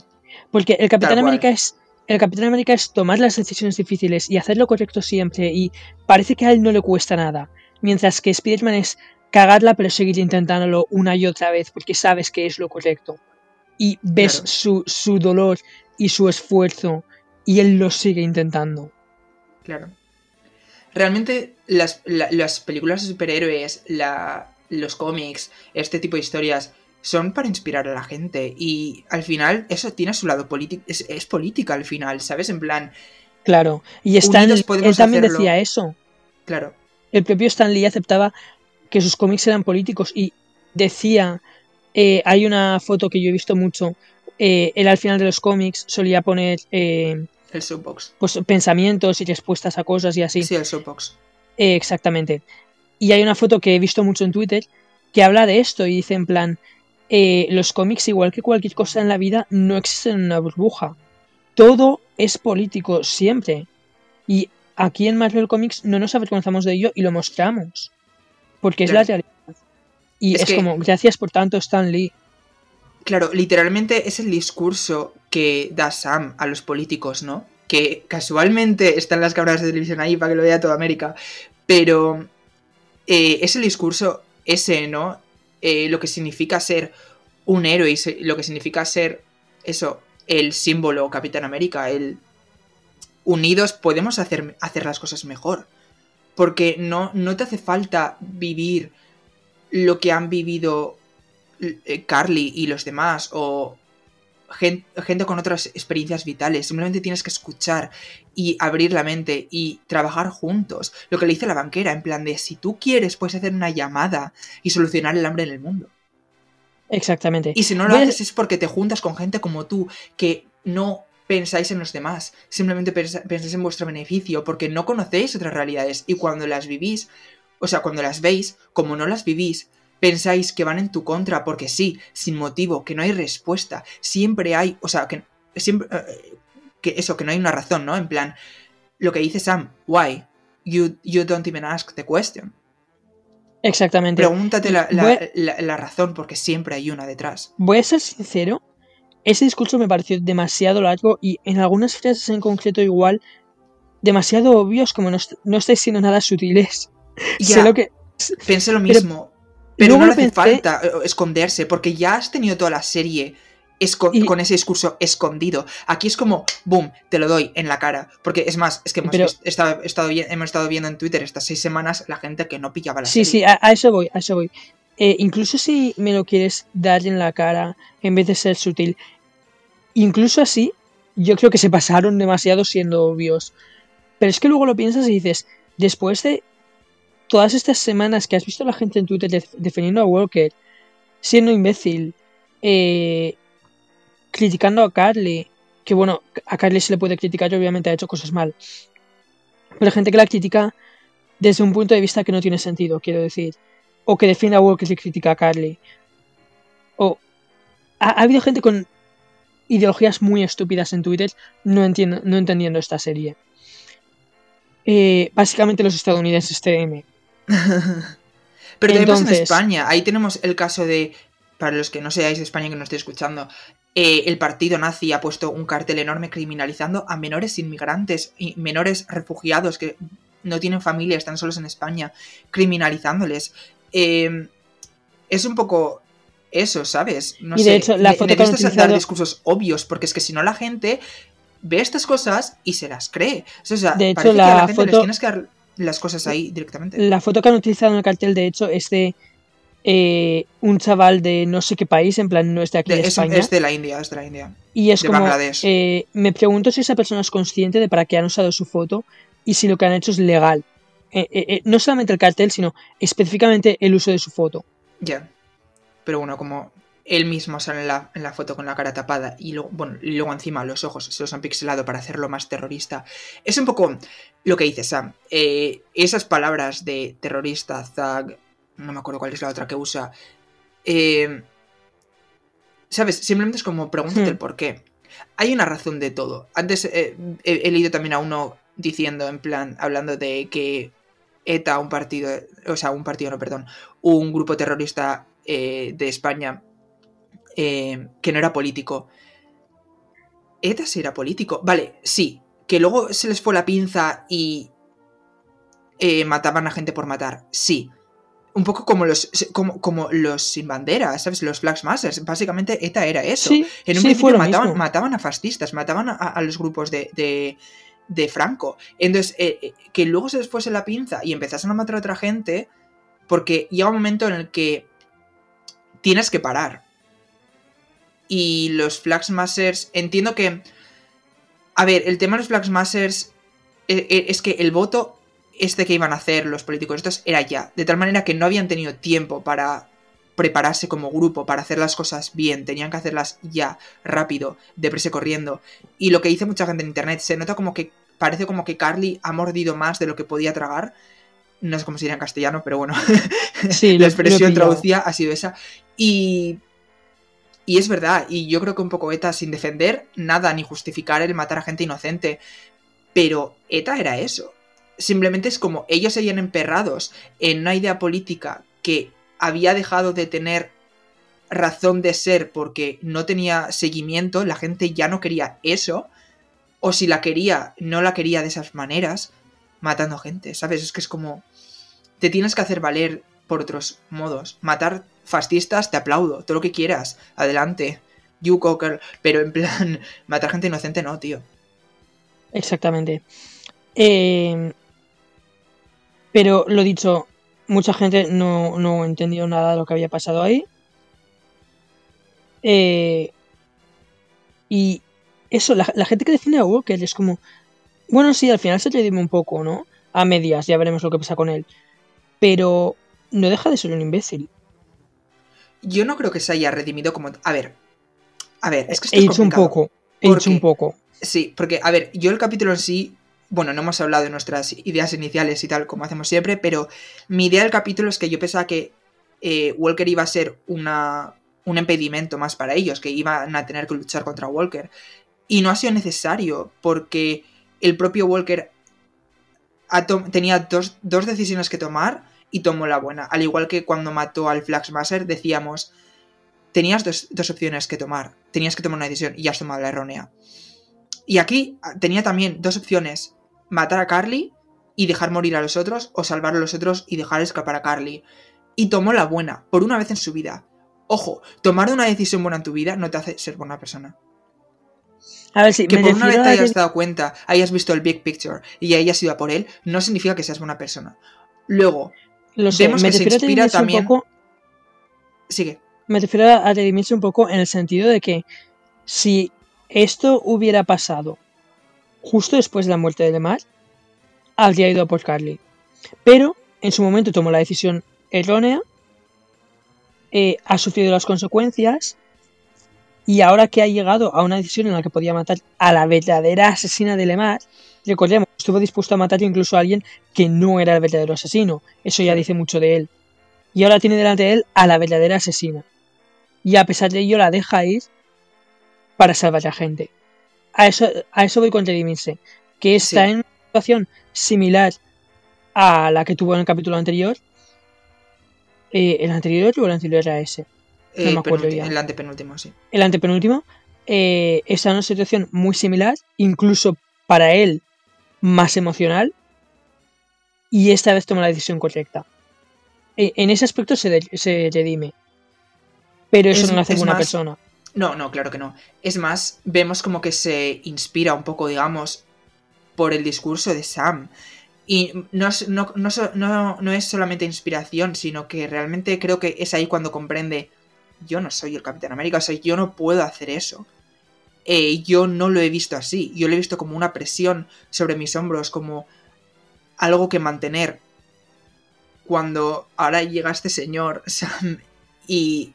Porque el Capitán. América es. El Capitán América es tomar las decisiones difíciles y hacer lo correcto siempre. Y parece que a él no le cuesta nada. Mientras que Spider-Man es cagarla, pero seguir intentándolo una y otra vez porque sabes que es lo correcto. Y ves Claro. su, su dolor y su esfuerzo. Y él lo sigue intentando. Claro. Realmente las, la- las películas de superhéroes, la- los cómics, este tipo de historias, son para inspirar a la gente. Y al final, eso tiene su lado político. Es, es política al final, ¿sabes? En plan, Claro. Y Stan, podemos también hacerlo. decía eso. claro. el propio Stan Lee aceptaba que sus cómics eran políticos y decía, eh, hay una foto que yo he visto mucho, eh, él al final de los cómics solía poner eh, El soapbox. pues, pensamientos y respuestas a cosas y así. Sí, el soapbox. Eh, exactamente. Y hay una foto que he visto mucho en Twitter que habla de esto y dice en plan, eh, los cómics, igual que cualquier cosa en la vida, no existen en una burbuja. Todo es político siempre. Y aquí en Marvel Comics no nos avergonzamos de ello y lo mostramos. Porque es la realidad. Y Es es, que- como, gracias por tanto, Stan Lee. Claro, literalmente es el discurso que da Sam a los políticos, ¿no? Que casualmente están las cámaras de televisión ahí para que lo vea toda América. Pero eh, es el discurso ese, ¿no? Eh, lo que significa ser un héroe y lo que significa ser eso, el símbolo Capitán América, el unidos podemos hacer, hacer las cosas mejor. Porque no, no te hace falta vivir lo que han vivido eh, Carly y los demás o gen- gente con otras experiencias vitales. Simplemente tienes que escuchar y abrir la mente y trabajar juntos. Lo que le dice la banquera, en plan de si tú quieres puedes hacer una llamada y solucionar el hambre en el mundo. Exactamente. Y si no lo haces es porque te juntas con gente como tú que no pensáis en los demás, simplemente pensáis en vuestro beneficio porque no conocéis otras realidades y cuando las vivís, o sea, cuando las veis, como no las vivís, pensáis que van en tu contra porque sí, sin motivo, que no hay respuesta, siempre hay, o sea, que siempre eh, que eso, que no hay una razón, ¿no? En plan, lo que dice Sam, why? You, you don't even ask the question. Exactamente. Pregúntate la, la- Voy a- la- la razón porque siempre hay una detrás. Voy a ser sincero, ese discurso me pareció demasiado largo y en algunas frases en concreto igual demasiado obvios como no, no estáis siendo nada sutiles. Ya. [LAUGHS] Sé lo que... Pensé lo mismo. Pero, luego no lo hace pensé- falta eh, esconderse, porque ya has tenido toda la serie esco- Y- con ese discurso escondido. Aquí es como, boom, te lo doy en la cara. Porque es más, es que hemos, Pero- estado, hemos estado viendo en Twitter estas seis semanas la gente que no pillaba la Sí, sí, a, a eso voy, a eso voy. Eh, incluso si me lo quieres dar en la cara en vez de ser sutil, incluso así, yo creo que se pasaron demasiado siendo obvios. Pero es que luego lo piensas y dices, después de todas estas semanas que has visto a la gente en Twitter def- defendiendo a Walker, siendo imbécil, eh, criticando a Carly, que bueno, a Carly se le puede criticar y obviamente ha hecho cosas mal, pero hay gente que la critica desde un punto de vista que no tiene sentido, quiero decir, o que defiende a Walker y critica a Carly, o ha, ha habido gente con ideologías muy estúpidas en Twitter no, entiendo, no entendiendo esta serie. Eh, básicamente los estadounidenses TM. [LAUGHS] Pero también pasa en España. Ahí tenemos el caso de, para los que no seáis de España que no estéis escuchando, eh, el partido nazi ha puesto un cartel enorme criminalizando a menores inmigrantes y menores refugiados que no tienen familia, están solos en España, criminalizándoles. Eh, es un poco eso, ¿sabes? No Y de sé, hecho, la foto que necesitas dar utilizado- discursos obvios, porque es que si no la gente ve estas cosas y se las cree. O sea, De hecho, parece que la a la gente les foto- tienes que dar las cosas ahí directamente. La foto que han utilizado en el cartel, de hecho, es de eh, un chaval de no sé qué país, en plan, no es de aquí De- de es, España. es de la India, es de la India. Y es de como, Bangladesh. eh, me pregunto si esa persona es consciente de para qué han usado su foto y si lo que han hecho es legal. Eh, no solamente el cartel, sino específicamente el uso de su foto. Ya. Pero bueno, como él mismo sale en la, en la foto con la cara tapada y luego, bueno, y luego encima los ojos se los han pixelado para hacerlo más terrorista. Es un poco lo que dice Sam. Eh, esas palabras de terrorista, zag, no me acuerdo cuál es la otra que usa. eh, ¿Sabes? Simplemente es como pregúntate Hmm. el por qué. Hay una razón de todo. Antes eh, he, he leído también a uno diciendo, en plan, hablando de que ETA, un partido, o sea, un partido, no, perdón, un grupo terrorista eh, de España eh, que no era político. ETA sí era político. Vale, sí. Que luego se les fue la pinza y eh, mataban a gente por matar. Sí. Un poco como los, como, como los sin bandera, ¿sabes? Los Flags Masters. Básicamente ETA era eso. Sí, En un sí, principio mataban, mataban a fascistas, mataban a, a los grupos de, de, de Franco. Entonces, eh, que luego se les fuese la pinza y empezasen a matar a otra gente, porque llega un momento en el que tienes que parar. Y los Flags Masters, entiendo que... A ver, el tema de los Flags Masters eh, eh, es que el voto este que iban a hacer los políticos estos era ya, de tal manera que no habían tenido tiempo para prepararse como grupo, para hacer las cosas bien, tenían que hacerlas ya, rápido, deprisa y corriendo. Y lo que dice mucha gente en internet, se nota como que parece como que Carly ha mordido más de lo que podía tragar. No sé cómo se diría en castellano, pero bueno, Sí, [LAUGHS] la expresión traducida ha sido esa. Y, y es verdad, y yo creo que un poco ETA, sin defender nada ni justificar el matar a gente inocente, pero ETA era eso. Simplemente es como ellos seguían emperrados en una idea política que había dejado de tener razón de ser porque no tenía seguimiento, la gente ya no quería eso, o si la quería, no la quería de esas maneras, matando gente, ¿sabes? Es que es como, te tienes que hacer valer por otros modos. Matar fascistas, te aplaudo, todo lo que quieras, adelante. You Cocker, pero en plan, [LAUGHS] matar gente inocente no, tío. Exactamente. Eh, pero lo dicho, mucha gente no, no entendió nada de lo que había pasado ahí. Eh, y eso, la, gente que define a Walker es como, bueno, sí, al final se redime un poco, ¿no? A medias, ya veremos lo que pasa con él. Pero no deja de ser un imbécil. Yo no creo que se haya redimido como... A ver, a ver, es que esto He dicho un poco, he dicho un poco. Sí, porque, a ver, yo el capítulo en sí, bueno, no hemos hablado de nuestras ideas iniciales y tal, como hacemos siempre, pero mi idea del capítulo es que yo pensaba que eh, Walker iba a ser una, un impedimento más para ellos, que iban a tener que luchar contra Walker. Y no ha sido necesario, porque el propio Walker tenía dos, decisiones que tomar y tomó la buena. Al igual que cuando mató al Flaxmaster, decíamos, tenías dos, dos, opciones que tomar, tenías que tomar una decisión y has tomado la errónea. Y aquí tenía también dos opciones, matar a Carly y dejar morir a los otros, o salvar a los otros y dejar escapar a Carly. Y tomó la buena, por una vez en su vida. Ojo, tomar una decisión buena en tu vida no te hace ser buena persona. A ver si que por una vez te hayas dado cuenta, hayas visto el big picture y hayas ido a por él, no significa que seas buena persona. Luego, vemos que se inspira también. Un poco... Sigue. Me refiero a redimirse un poco en el sentido de que si esto hubiera pasado justo después de la muerte de Lemar, habría ido a por Carly. Pero en su momento tomó la decisión errónea eh, ha sufrido las consecuencias y ahora que ha llegado a una decisión en la que podía matar a la verdadera asesina de Lemar, recordemos, estuvo dispuesto a matar incluso a alguien que no era el verdadero asesino. Eso ya dice mucho de él. Y ahora tiene delante de él a la verdadera asesina. Y a pesar de ello la deja ir para salvar a la gente. A eso, a eso voy con redimirse. Que está en una situación similar a la que tuvo en el capítulo anterior, eh, ¿El anterior o el anterior era ese? No me acuerdo ya. El antepenúltimo, sí. El antepenúltimo eh, está en una situación muy similar, incluso para él más emocional, y esta vez toma la decisión correcta. E, en ese aspecto se, se redime. Pero eso no hace buena persona. No, no, claro que no. Es más, vemos como que se inspira un poco, digamos, por el discurso de Sam. Y no, no, es solamente inspiración, sino que realmente creo que es ahí cuando comprende, yo no soy el Capitán América, o sea, yo no puedo hacer eso. Eh, yo no lo he visto así, yo lo he visto como una presión sobre mis hombros, como algo que mantener. Cuando ahora llega este señor, [LAUGHS] Sam, y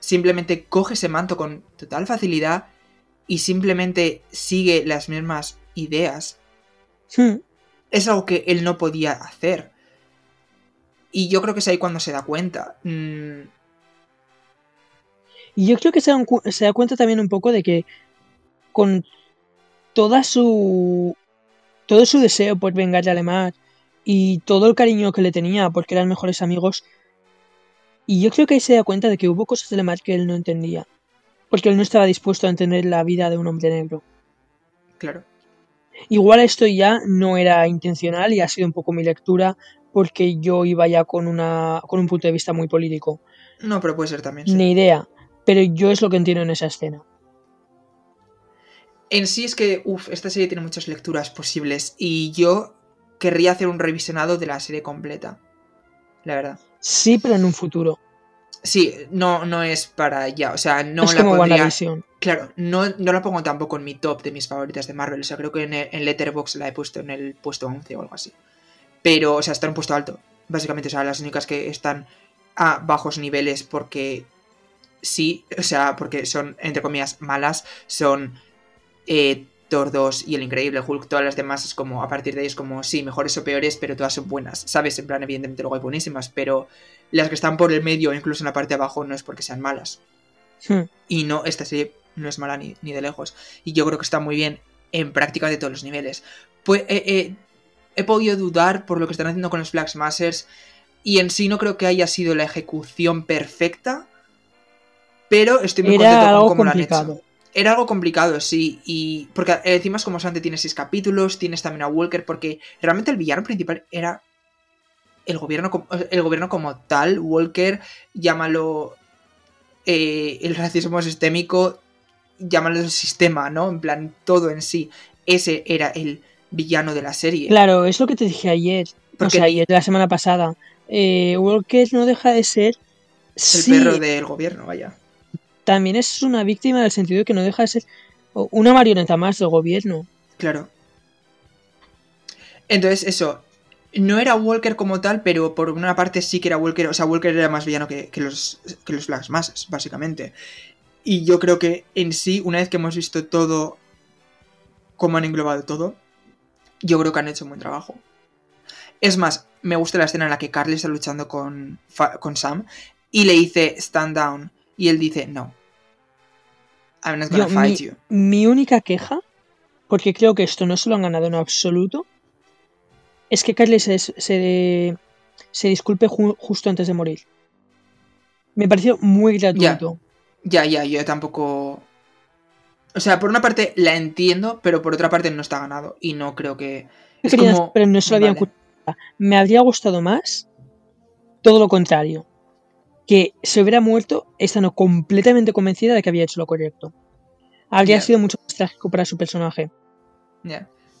simplemente coge ese manto con total facilidad y simplemente sigue las mismas ideas. Hmm es algo que él no podía hacer. Y yo creo que es ahí cuando se da cuenta. Mm. Y yo creo que se da, cuenta también un poco de que con toda su. todo su deseo por vengar a Alemán y todo el cariño que le tenía porque eran mejores amigos. Y yo creo que ahí se da cuenta de que hubo cosas de Lemar que él no entendía. Porque él no estaba dispuesto a entender la vida de un hombre negro. Claro. Igual esto ya no era intencional y ha sido un poco mi lectura porque yo iba ya con, una, con un punto de vista muy político. No, pero puede ser también. Ni idea. Pero yo es lo que entiendo en esa escena. En sí es que, uff, esta serie tiene muchas lecturas posibles y yo querría hacer un revisionado de la serie completa. La verdad. Sí, pero en un futuro. Sí, no, no es para ya, o sea, no es la como. Claro, no, no, la pongo tampoco en mi top de mis favoritas de Marvel, o sea, creo que en, en Letterboxd la he puesto en el puesto 11 o algo así. Pero, o sea, está en un puesto alto, básicamente, o sea, las únicas que están a bajos niveles porque sí, o sea, porque son, entre comillas, malas, son eh, Thor 2 y el Increíble Hulk, todas las demás es como, a partir de ahí es como, sí, mejores o peores, pero todas son buenas, ¿sabes? En plan, evidentemente luego hay buenísimas, pero las que están por el medio, incluso en la parte de abajo, no es porque sean malas. Hmm. Y no, esta serie no es mala ni, de lejos. Y yo creo que está muy bien en prácticamente todos los niveles. Pues, eh, eh, he podido dudar por lo que están haciendo con los Flag Smashers y en sí no creo que haya sido la ejecución perfecta, pero estoy muy Era contento algo con cómo lo han complicado. hecho. Era algo complicado, sí, y porque encima como Sante tiene seis capítulos, tienes también a Walker, porque realmente el villano principal era el gobierno, como- el gobierno como tal, Walker, llámalo eh, el racismo sistémico, llámalo el sistema, ¿no? En plan, todo en sí. Ese era el villano de la serie. Claro, es lo que te dije ayer. O Porque sea, ni- ayer, la semana pasada. Eh, Walker no deja de ser. el sí, perro del gobierno, vaya. También es una víctima en el sentido de que no deja de ser una marioneta más del gobierno. Claro. Entonces, eso. No era Walker como tal, pero por una parte sí que era Walker. O sea, Walker era más villano que, los, que los básicamente. Y yo creo que en sí, una vez que hemos visto todo, cómo han englobado todo, yo creo que han hecho un buen trabajo. Es más, me gusta la escena en la que Carly está luchando con, con Sam y le dice stand down. Y él dice no. I'm not gonna Yo, fight mi, you. mi única queja, porque creo que esto no se lo han ganado en absoluto, es que Carly se, se, se disculpe ju- justo antes de morir. Me pareció muy gratuito. Ya, ya, yo tampoco. O sea, por una parte la entiendo, pero por otra parte no está ganado. Y no creo que. Es Quería- como. pero no se lo habían vale. Me habría gustado más todo lo contrario. Que se hubiera muerto estando completamente convencida de que había hecho lo correcto. Habría sido mucho más trágico para su personaje.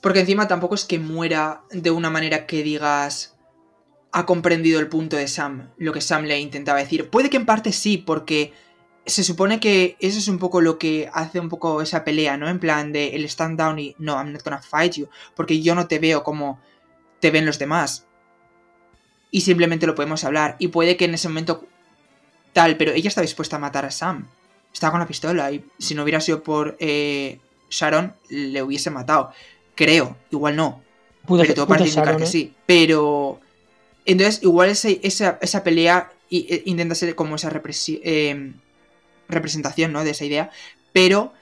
Porque encima tampoco es que muera de una manera que digas. Ha comprendido el punto de Sam, lo que Sam le intentaba decir. Puede que en parte sí, porque se supone que eso es un poco lo que hace un poco esa pelea, ¿no? En plan de el stand down y no, I'm not gonna fight you. Porque yo no te veo como te ven los demás. Y simplemente lo podemos hablar. Y puede que en ese momento tal, pero ella está dispuesta a matar a Sam. Estaba con la pistola y si no hubiera sido por eh, Sharon, le hubiese matado. Creo, igual no. Puta, pero todo parece indicar Sharon, que ¿eh? sí. Pero. Entonces, igual ese- esa, esa pelea i- e- intenta ser como esa eh, representación, ¿no? De esa idea. Pero.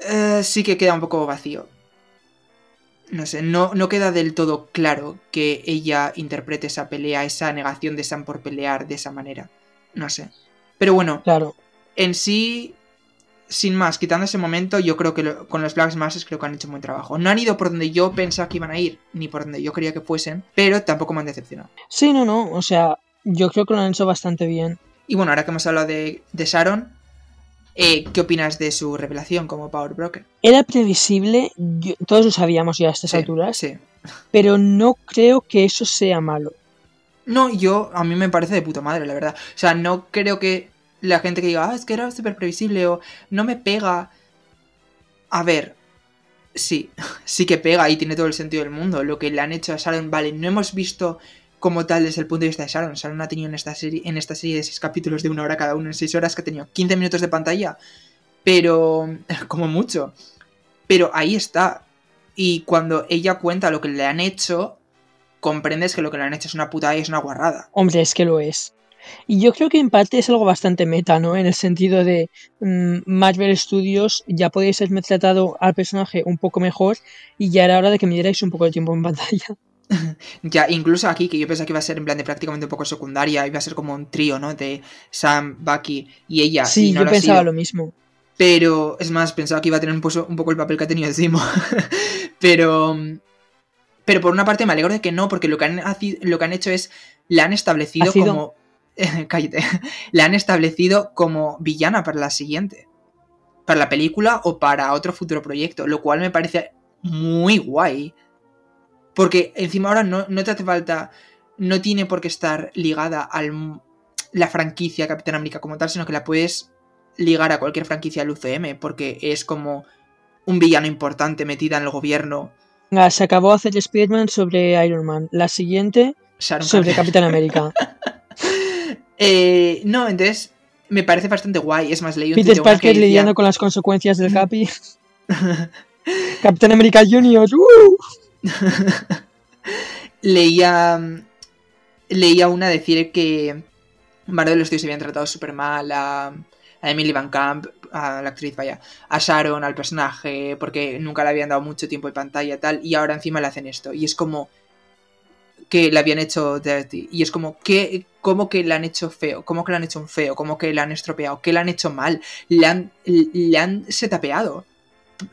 eh, sí que queda un poco vacío. No sé, no, no queda del todo claro que ella interprete esa pelea, esa negación de Sam por pelear de esa manera. No sé. Pero bueno, Claro. en sí, sin más, quitando ese momento, yo creo que lo- con los Black Masses creo que han hecho un buen trabajo. No han ido por donde yo pensaba que iban a ir, ni por donde yo quería que fuesen, pero tampoco me han decepcionado. Sí, no, no. O sea, yo creo que lo han hecho bastante bien. Y bueno, ahora que hemos hablado de, de Sharon, eh, ¿qué opinas de su revelación como Power Broker? Era previsible, yo- todos lo sabíamos ya a estas Sí, alturas, Sí. pero no creo que eso sea malo. No, yo, a mí me parece de puta madre, la verdad. O sea, no creo que la gente que diga, ah, es que era súper previsible o no me pega. A ver, sí, [LAUGHS] sí que pega y tiene todo el sentido del mundo. Lo que le han hecho a Sharon, vale, no hemos visto como tal desde el punto de vista de Sharon. Sharon ha tenido en esta serie, en esta serie de seis capítulos de una hora cada uno, en seis horas, que ha tenido 15 minutos de pantalla. Pero, [LAUGHS] como mucho. Pero ahí está. Y cuando ella cuenta lo que le han hecho, comprendes que lo que le han hecho es una puta y es una guarrada. Hombre, es que lo es. Y yo creo que en parte es algo bastante meta, ¿no? En el sentido de mm, Marvel Studios ya podéis haberme tratado al personaje un poco mejor y ya era hora de que me dierais un poco de tiempo en pantalla. [LAUGHS] [LAUGHS] Ya, incluso aquí, que yo pensaba que iba a ser en plan de prácticamente un poco secundaria, iba a ser como un trío, ¿no? De Sam, Bucky y ella. sí, y no yo lo pensaba lo mismo. Pero, es más, pensaba que iba a tener un, poco el papel que ha tenido encima. [LAUGHS] pero. Pero por una parte me alegro de que no, porque lo que han, lo que han hecho es. La han establecido como. [LAUGHS] cállate. La han establecido como villana para la siguiente. Para la película o para otro futuro proyecto. Lo cual me parece muy guay. Porque encima ahora no, no te hace falta. No tiene por qué estar ligada a la franquicia Capitán América como tal, sino que la puedes ligar a cualquier franquicia del UCM, porque es como un villano importante metida en el gobierno. Se acabó hacer Spider-Man sobre Iron Man. La siguiente Sharon sobre Carter. Capitán América. [LAUGHS] Eh, no, entonces me parece bastante guay. Es más, leí un Peter Parker lidiando con las consecuencias del [LAUGHS] Capi. Capitán América Junior. ¡uh! [LAUGHS] leía leía una decir que Marvel Studios habían tratado súper mal a, Emily Van Camp, a la actriz, vaya, a Sharon, al personaje, porque nunca le habían dado mucho tiempo de pantalla tal, y ahora encima le hacen esto. Y es como que le habían hecho dirty. Y es como, ¿qué, ¿cómo que le han hecho feo? ¿Cómo que le han hecho un feo? ¿Cómo que le han estropeado? ¿Qué le han hecho mal? Le han, le han setapeado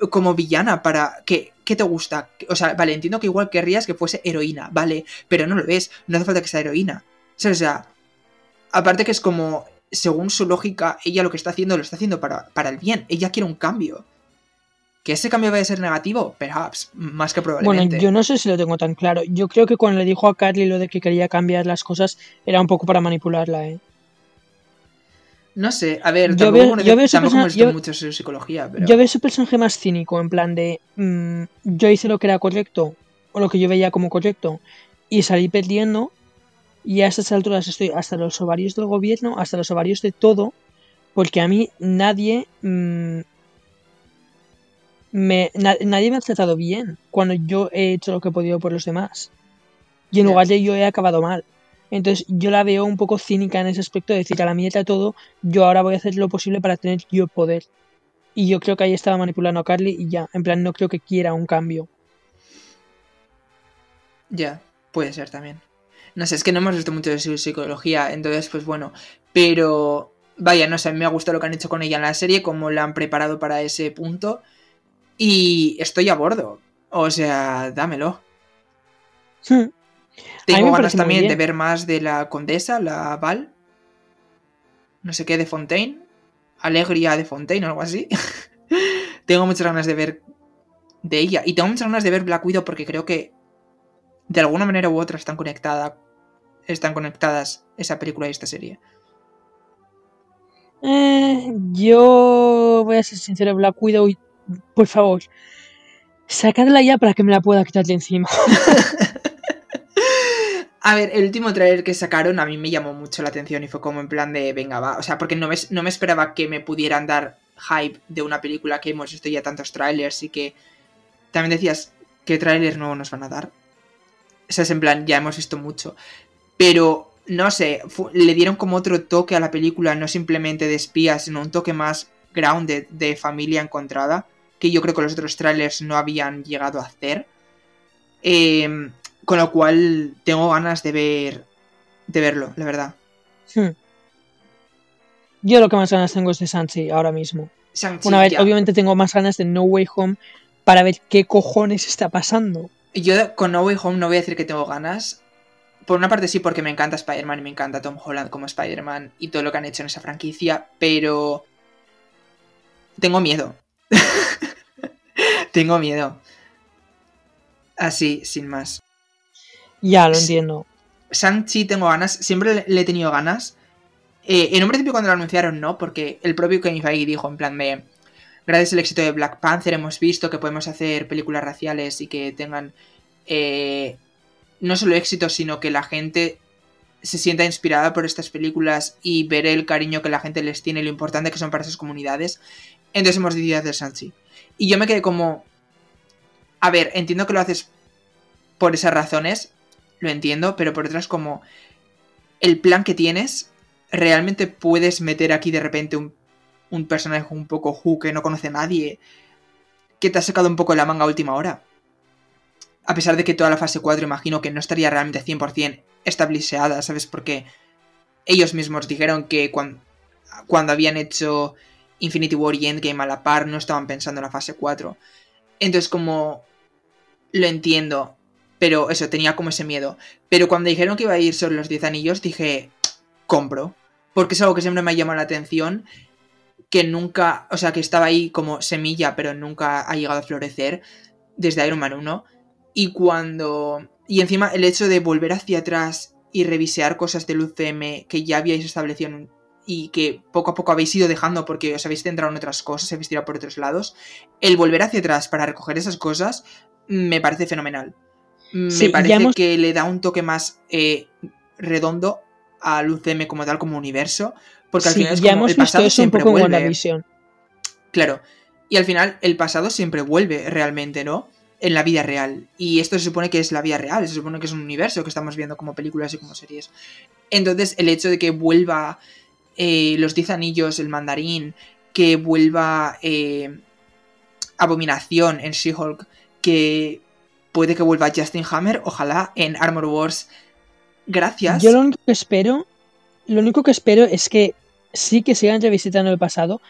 como villana para que ¿qué te gusta? O sea, vale, entiendo que igual querrías que fuese heroína, vale, pero no lo ves, no hace falta que sea heroína. O sea, aparte que es como, según su lógica, ella lo que está haciendo lo está haciendo para, para el bien, ella quiere un cambio. Que ese cambio vaya a ser negativo, perhaps, más que probablemente. Bueno, yo no sé si lo tengo tan claro. Yo creo que cuando le dijo a Carly lo de que quería cambiar las cosas, era un poco para manipularla, ¿eh? No sé, a ver, Yo tampoco, veo- yo veo tampoco persona- yo- mucho su psicología, pero... Yo veo ese personaje más cínico, en plan de mm, yo hice lo que era correcto, o lo que yo veía como correcto, y salí perdiendo, y a estas alturas estoy hasta los ovarios del gobierno, hasta los ovarios de todo, porque a mí nadie mm, me, na- nadie me ha tratado bien cuando yo he hecho lo que he podido por los demás. Y en lugar de yo he acabado mal. Entonces yo la veo un poco cínica en ese aspecto de decir a la mierda todo, yo ahora voy a hacer lo posible para tener yo poder. Y yo creo que ahí estaba manipulando a Carly y ya, en plan no creo que quiera un cambio. Ya, puede ser también. No sé, es que no hemos visto mucho de su psicología, entonces, pues bueno. Pero, vaya, no sé, a mí me ha gustado lo que han hecho con ella en la serie, cómo la han preparado para ese punto. Y estoy a bordo. O sea, dámelo. Hmm. [LAUGHS] Tengo ganas también de ver más de la condesa, la Val. No sé qué, de Fontaine. Alegría de Fontaine o algo así. [LAUGHS] tengo muchas ganas de ver de ella. Y tengo muchas ganas de ver Black Widow porque creo que de alguna manera u otra están conectadas. Están conectadas esa película y esta serie. Eh, yo voy a ser sincero, Black Widow, y- por favor, sacadla ya para que me la pueda quitar de encima. [LAUGHS] A ver, el último trailer que sacaron a mí me llamó mucho la atención y fue como en plan de, venga, va. O sea, porque no me, no me esperaba que me pudieran dar hype de una película que hemos visto ya tantos trailers y que también decías, ¿qué trailer nuevo nos van a dar? O sea, es en plan, ya hemos visto mucho. Pero, no sé, le dieron como otro toque a la película, no simplemente de espías, sino un toque más grounded de familia encontrada, que yo creo que los otros trailers no habían llegado a hacer. Em, con lo cual tengo ganas de ver de verlo, la verdad. Hmm. Yo lo que más ganas tengo es de Sanchi ahora mismo. Shang-Chi, Una vez, ya. obviamente tengo más ganas de No Way Home para ver qué cojones está pasando. Yo con No Way Home no voy a decir que tengo ganas. Por una parte sí, porque me encanta Spider-Man y me encanta Tom Holland como Spider-Man y todo lo que han hecho en esa franquicia, pero tengo miedo. [LAUGHS] tengo miedo. Así, sin más. Ya, lo entiendo. Shang-Chi tengo ganas, siempre le, he tenido ganas. Eh, en un principio cuando lo anunciaron no, porque el propio Kevin Feige dijo en plan de... Gracias al éxito de Black Panther hemos visto que podemos hacer películas raciales y que tengan eh, no solo éxito, sino que la gente se sienta inspirada por estas películas y ver el cariño que la gente les tiene y lo importante que son para esas comunidades. Entonces hemos decidido hacer Shang-Chi. Y yo me quedé como... A ver, entiendo que lo haces por esas razones, lo entiendo, pero por otras como el plan que tienes, realmente puedes meter aquí de repente un, un personaje un poco who que no conoce a nadie, que te ha sacado un poco la manga a última hora. A pesar de que toda la fase 4 imagino que no estaría realmente 100% establecida, ¿sabes? Porque ellos mismos dijeron que cuando, cuando habían hecho Infinity War y Endgame a la par no estaban pensando en la fase 4. Entonces como lo entiendo, pero eso, tenía como ese miedo. Pero cuando dijeron que iba a ir sobre los 10 anillos, dije, compro. Porque es algo que siempre me ha llamado la atención. Que nunca, o sea, que estaba ahí como semilla, pero nunca ha llegado a florecer. Desde Iron Man 1. Y cuando. Y encima el hecho de volver hacia atrás y revisear cosas del UCM que ya habíais establecido y que poco a poco habéis ido dejando porque os habéis centrado en otras cosas, habéis tirado por otros lados. El volver hacia atrás para recoger esas cosas me parece fenomenal. Me Sí, parece hemos- que le da un toque más eh, redondo al UCM como tal, como universo. Porque al Sí, final es ya como hemos el visto pasado eso un siempre poco en vuelve. WandaVision. Claro. Y al final el pasado siempre vuelve realmente, ¿no? En la vida real. Y esto se supone que es la vida real, se supone que es un universo que estamos viendo como películas y como series. Entonces el hecho de que vuelva eh, los Diez Anillos, el mandarín, que vuelva eh, Abominación en She-Hulk, que puede que vuelva Justin Hammer, ojalá en Armor Wars. Gracias. Yo lo único que espero, lo único que espero es que sí que sigan revisitando el pasado,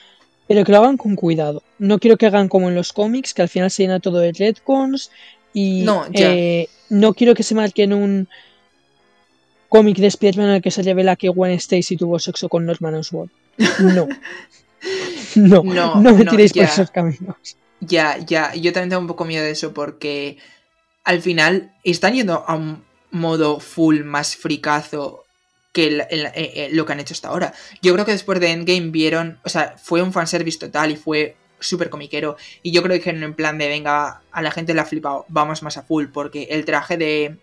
pero que lo hagan con cuidado. No quiero que hagan como en los cómics, que al final se llena todo de retcons y No, ya. eh, no quiero que se marquen un cómic de Spider-Man en el que se revela que Gwen Stacy tuvo sexo con Norman Osborn. No. [LAUGHS] No, No, no, me tiréis por esos caminos. Ya, ya, yo también tengo un poco miedo de eso porque al final están yendo a un modo full más fricazo que eh, eh, lo que han hecho hasta ahora. Yo creo que después de Endgame vieron, o sea, fue un fanservice total y fue súper comiquero. Y yo creo que dijeron en plan de, venga, a la gente le ha flipado, vamos más a full, porque el traje de,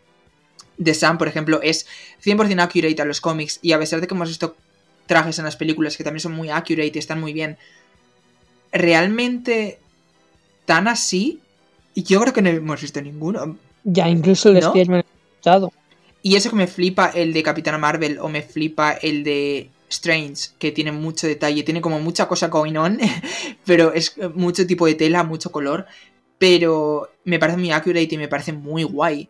de Sam, por ejemplo, es 100% accurate a los cómics y a pesar de que hemos visto trajes en las películas que también son muy accurate y están muy bien, realmente tan así, y yo creo que no hemos visto ninguno. Ya, incluso el de ¿No? Spider-Man. Y eso que me flipa el de Capitana Marvel o me flipa el de Strange, que tiene mucho detalle, tiene como mucha cosa going on, [LAUGHS] pero es mucho tipo de tela, mucho color, pero me parece muy accurate y me parece muy guay.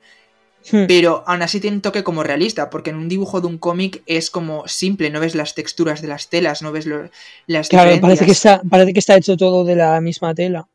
Hmm. Pero aún así tiene un toque como realista, porque en un dibujo de un cómic es como simple, no ves las texturas de las telas, no ves lo- las Claro, parece que, está, parece que está hecho todo de la misma tela.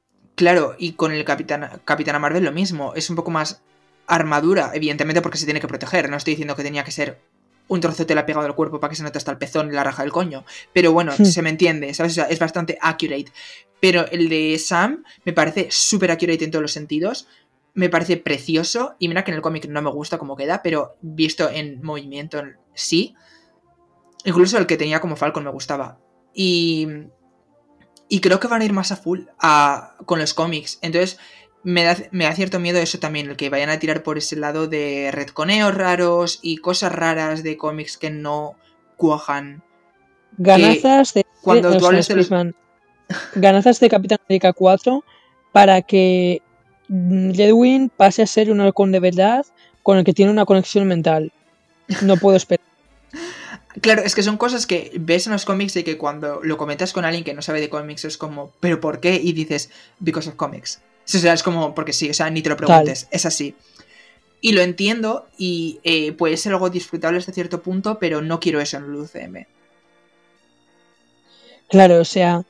Claro, y con el Capitana, Capitana Marvel lo mismo, es un poco más armadura, evidentemente porque se tiene que proteger, no estoy diciendo que tenía que ser un trozo de tela pegado al cuerpo para que se note hasta el pezón y la raja del coño, pero bueno, Hmm. se me entiende, ¿sabes? O sea, es bastante accurate, pero el de Sam me parece súper accurate en todos los sentidos, me parece precioso, y mira que en el cómic no me gusta cómo queda, pero visto en movimiento sí, incluso el que tenía como Falcon me gustaba, y... Y creo que van a ir más a full a- con los cómics. Entonces, me da, me da cierto miedo eso también, el que vayan a tirar por ese lado de retconeos raros y cosas raras de cómics que no cuajan. Ganazas de, cuando o tú de los- ganazas de Capitán América 4 para que Redwin pase a ser un halcón de verdad con el que tiene una conexión mental. No puedo esperar. Claro, es que son cosas que ves en los cómics y que cuando lo comentas con alguien que no sabe de cómics es como, ¿pero por qué? Y dices, because of comics. O sea, es como, porque sí, o sea, ni te lo preguntes, es así. Y lo entiendo y eh, puede ser algo disfrutable hasta cierto punto, pero no quiero eso en el UCM. Claro, o sea,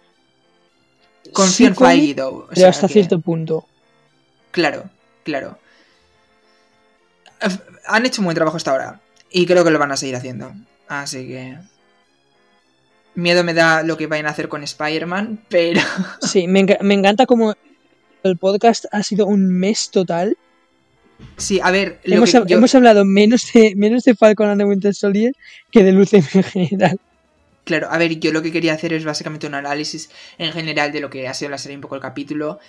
Confío sí en o pero sea hasta que- cierto punto. Claro, claro. Han hecho un buen trabajo hasta ahora. Y creo que lo van a seguir haciendo. Así que. Miedo me da lo que vayan a hacer con Spider-Man, pero. [LAUGHS] Sí, me, me encanta como el podcast ha sido un mes total. Sí, a ver. Lo Hemos, que hab- yo- hemos hablado menos de, menos de Falcon and the Winter Soldier que del UCM en general. Claro, a ver, yo lo que quería hacer es básicamente un análisis en general de lo que ha sido la serie, un poco el capítulo.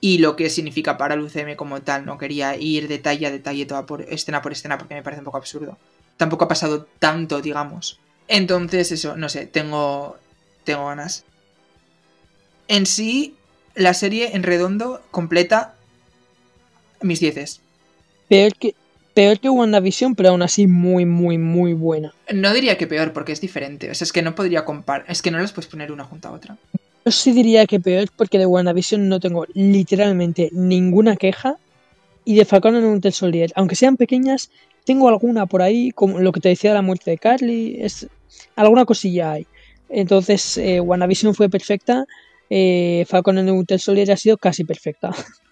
Y lo que significa para el UCM como tal. No quería ir detalle a detalle, toda por escena por escena, porque me parece un poco absurdo. Tampoco ha pasado tanto, digamos. Entonces, eso, no sé, tengo. Tengo ganas. En sí, la serie en redondo completa mis dieces. Peor que, peor que WandaVision, pero aún así muy, muy, muy buena. No diría que peor, porque es diferente. O sea, es que no podría comparar. Es que no las puedes poner una junto a otra. Yo sí diría que peor porque de WandaVision no tengo literalmente ninguna queja. Y de Falcon the Winter Soldier, aunque sean pequeñas, tengo alguna por ahí, como lo que te decía de la muerte de Carly, es alguna cosilla hay. Entonces, eh, WandaVision fue perfecta, eh, Falcon and Winter Soldier ha sido casi perfecta. [LAUGHS]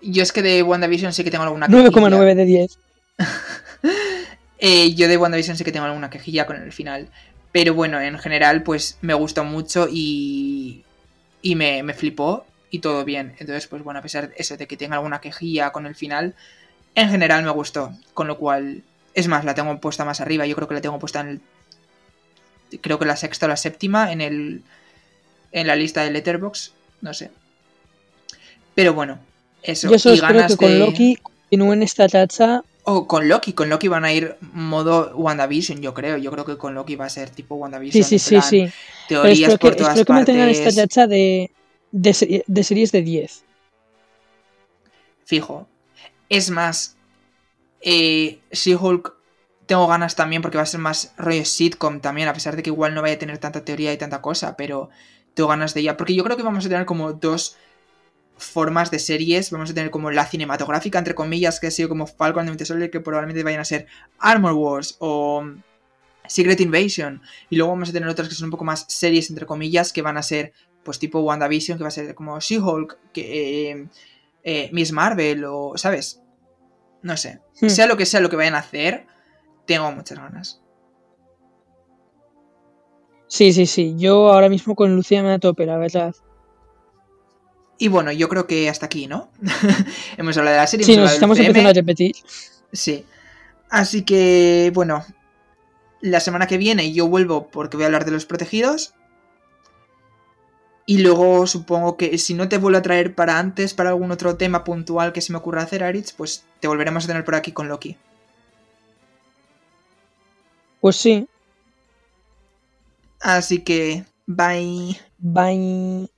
Yo es que de WandaVision sí que tengo alguna 9,9 de 10. [LAUGHS] Eh, yo de WandaVision sí que tengo alguna quejilla con el final. Pero bueno, en general, pues me gustó mucho y. Y me, me flipó y todo bien. Entonces, pues bueno, a pesar de eso, de que tenga alguna quejilla con el final, en general me gustó. Con lo cual, es más, la tengo puesta más arriba. Yo creo que la tengo puesta en el. Creo que la sexta o la séptima en el. En la lista de Letterbox. No sé. Pero bueno, eso. Yo solo y espero ganas que con Loki continúen esta racha. o con Loki, con Loki van a ir modo WandaVision, yo creo. Yo creo que con Loki va a ser tipo WandaVision. Sí, sí, sí, Teorías por que, todas espero que mantengan partes. esta racha de, de, de series de 10. Fijo. Es más, eh, She-Hulk tengo ganas también porque va a ser más rollo sitcom también, a pesar de que igual no vaya a tener tanta teoría y tanta cosa, pero tengo ganas de ella. Porque yo creo que vamos a tener como dos formas de series. Vamos a tener como la cinematográfica, entre comillas, que ha sido como Falcon and the Soldier, que probablemente vayan a ser Armor Wars o Secret Invasion. Y luego vamos a tener otras que son un poco más series, entre comillas, que van a ser pues tipo WandaVision, que va a ser como She-Hulk, que eh, eh, Miss Marvel o, ¿sabes? No sé. Hmm. Sea lo que sea lo que vayan a hacer, tengo muchas ganas. Sí, sí, sí. Yo ahora mismo con Lucía me da tope, la verdad. Y bueno, yo creo que hasta aquí, ¿no? [LAUGHS] hemos hablado de la serie. Sí, hemos nos estamos del empezando a repetir. Sí. Así que, bueno, la semana que viene yo vuelvo porque voy a hablar de los protegidos. Y luego supongo que si no te vuelvo a traer para antes, para algún otro tema puntual que se me ocurra hacer, Aritz, pues te volveremos a tener por aquí con Loki. Pues sí. Así que, bye. Bye.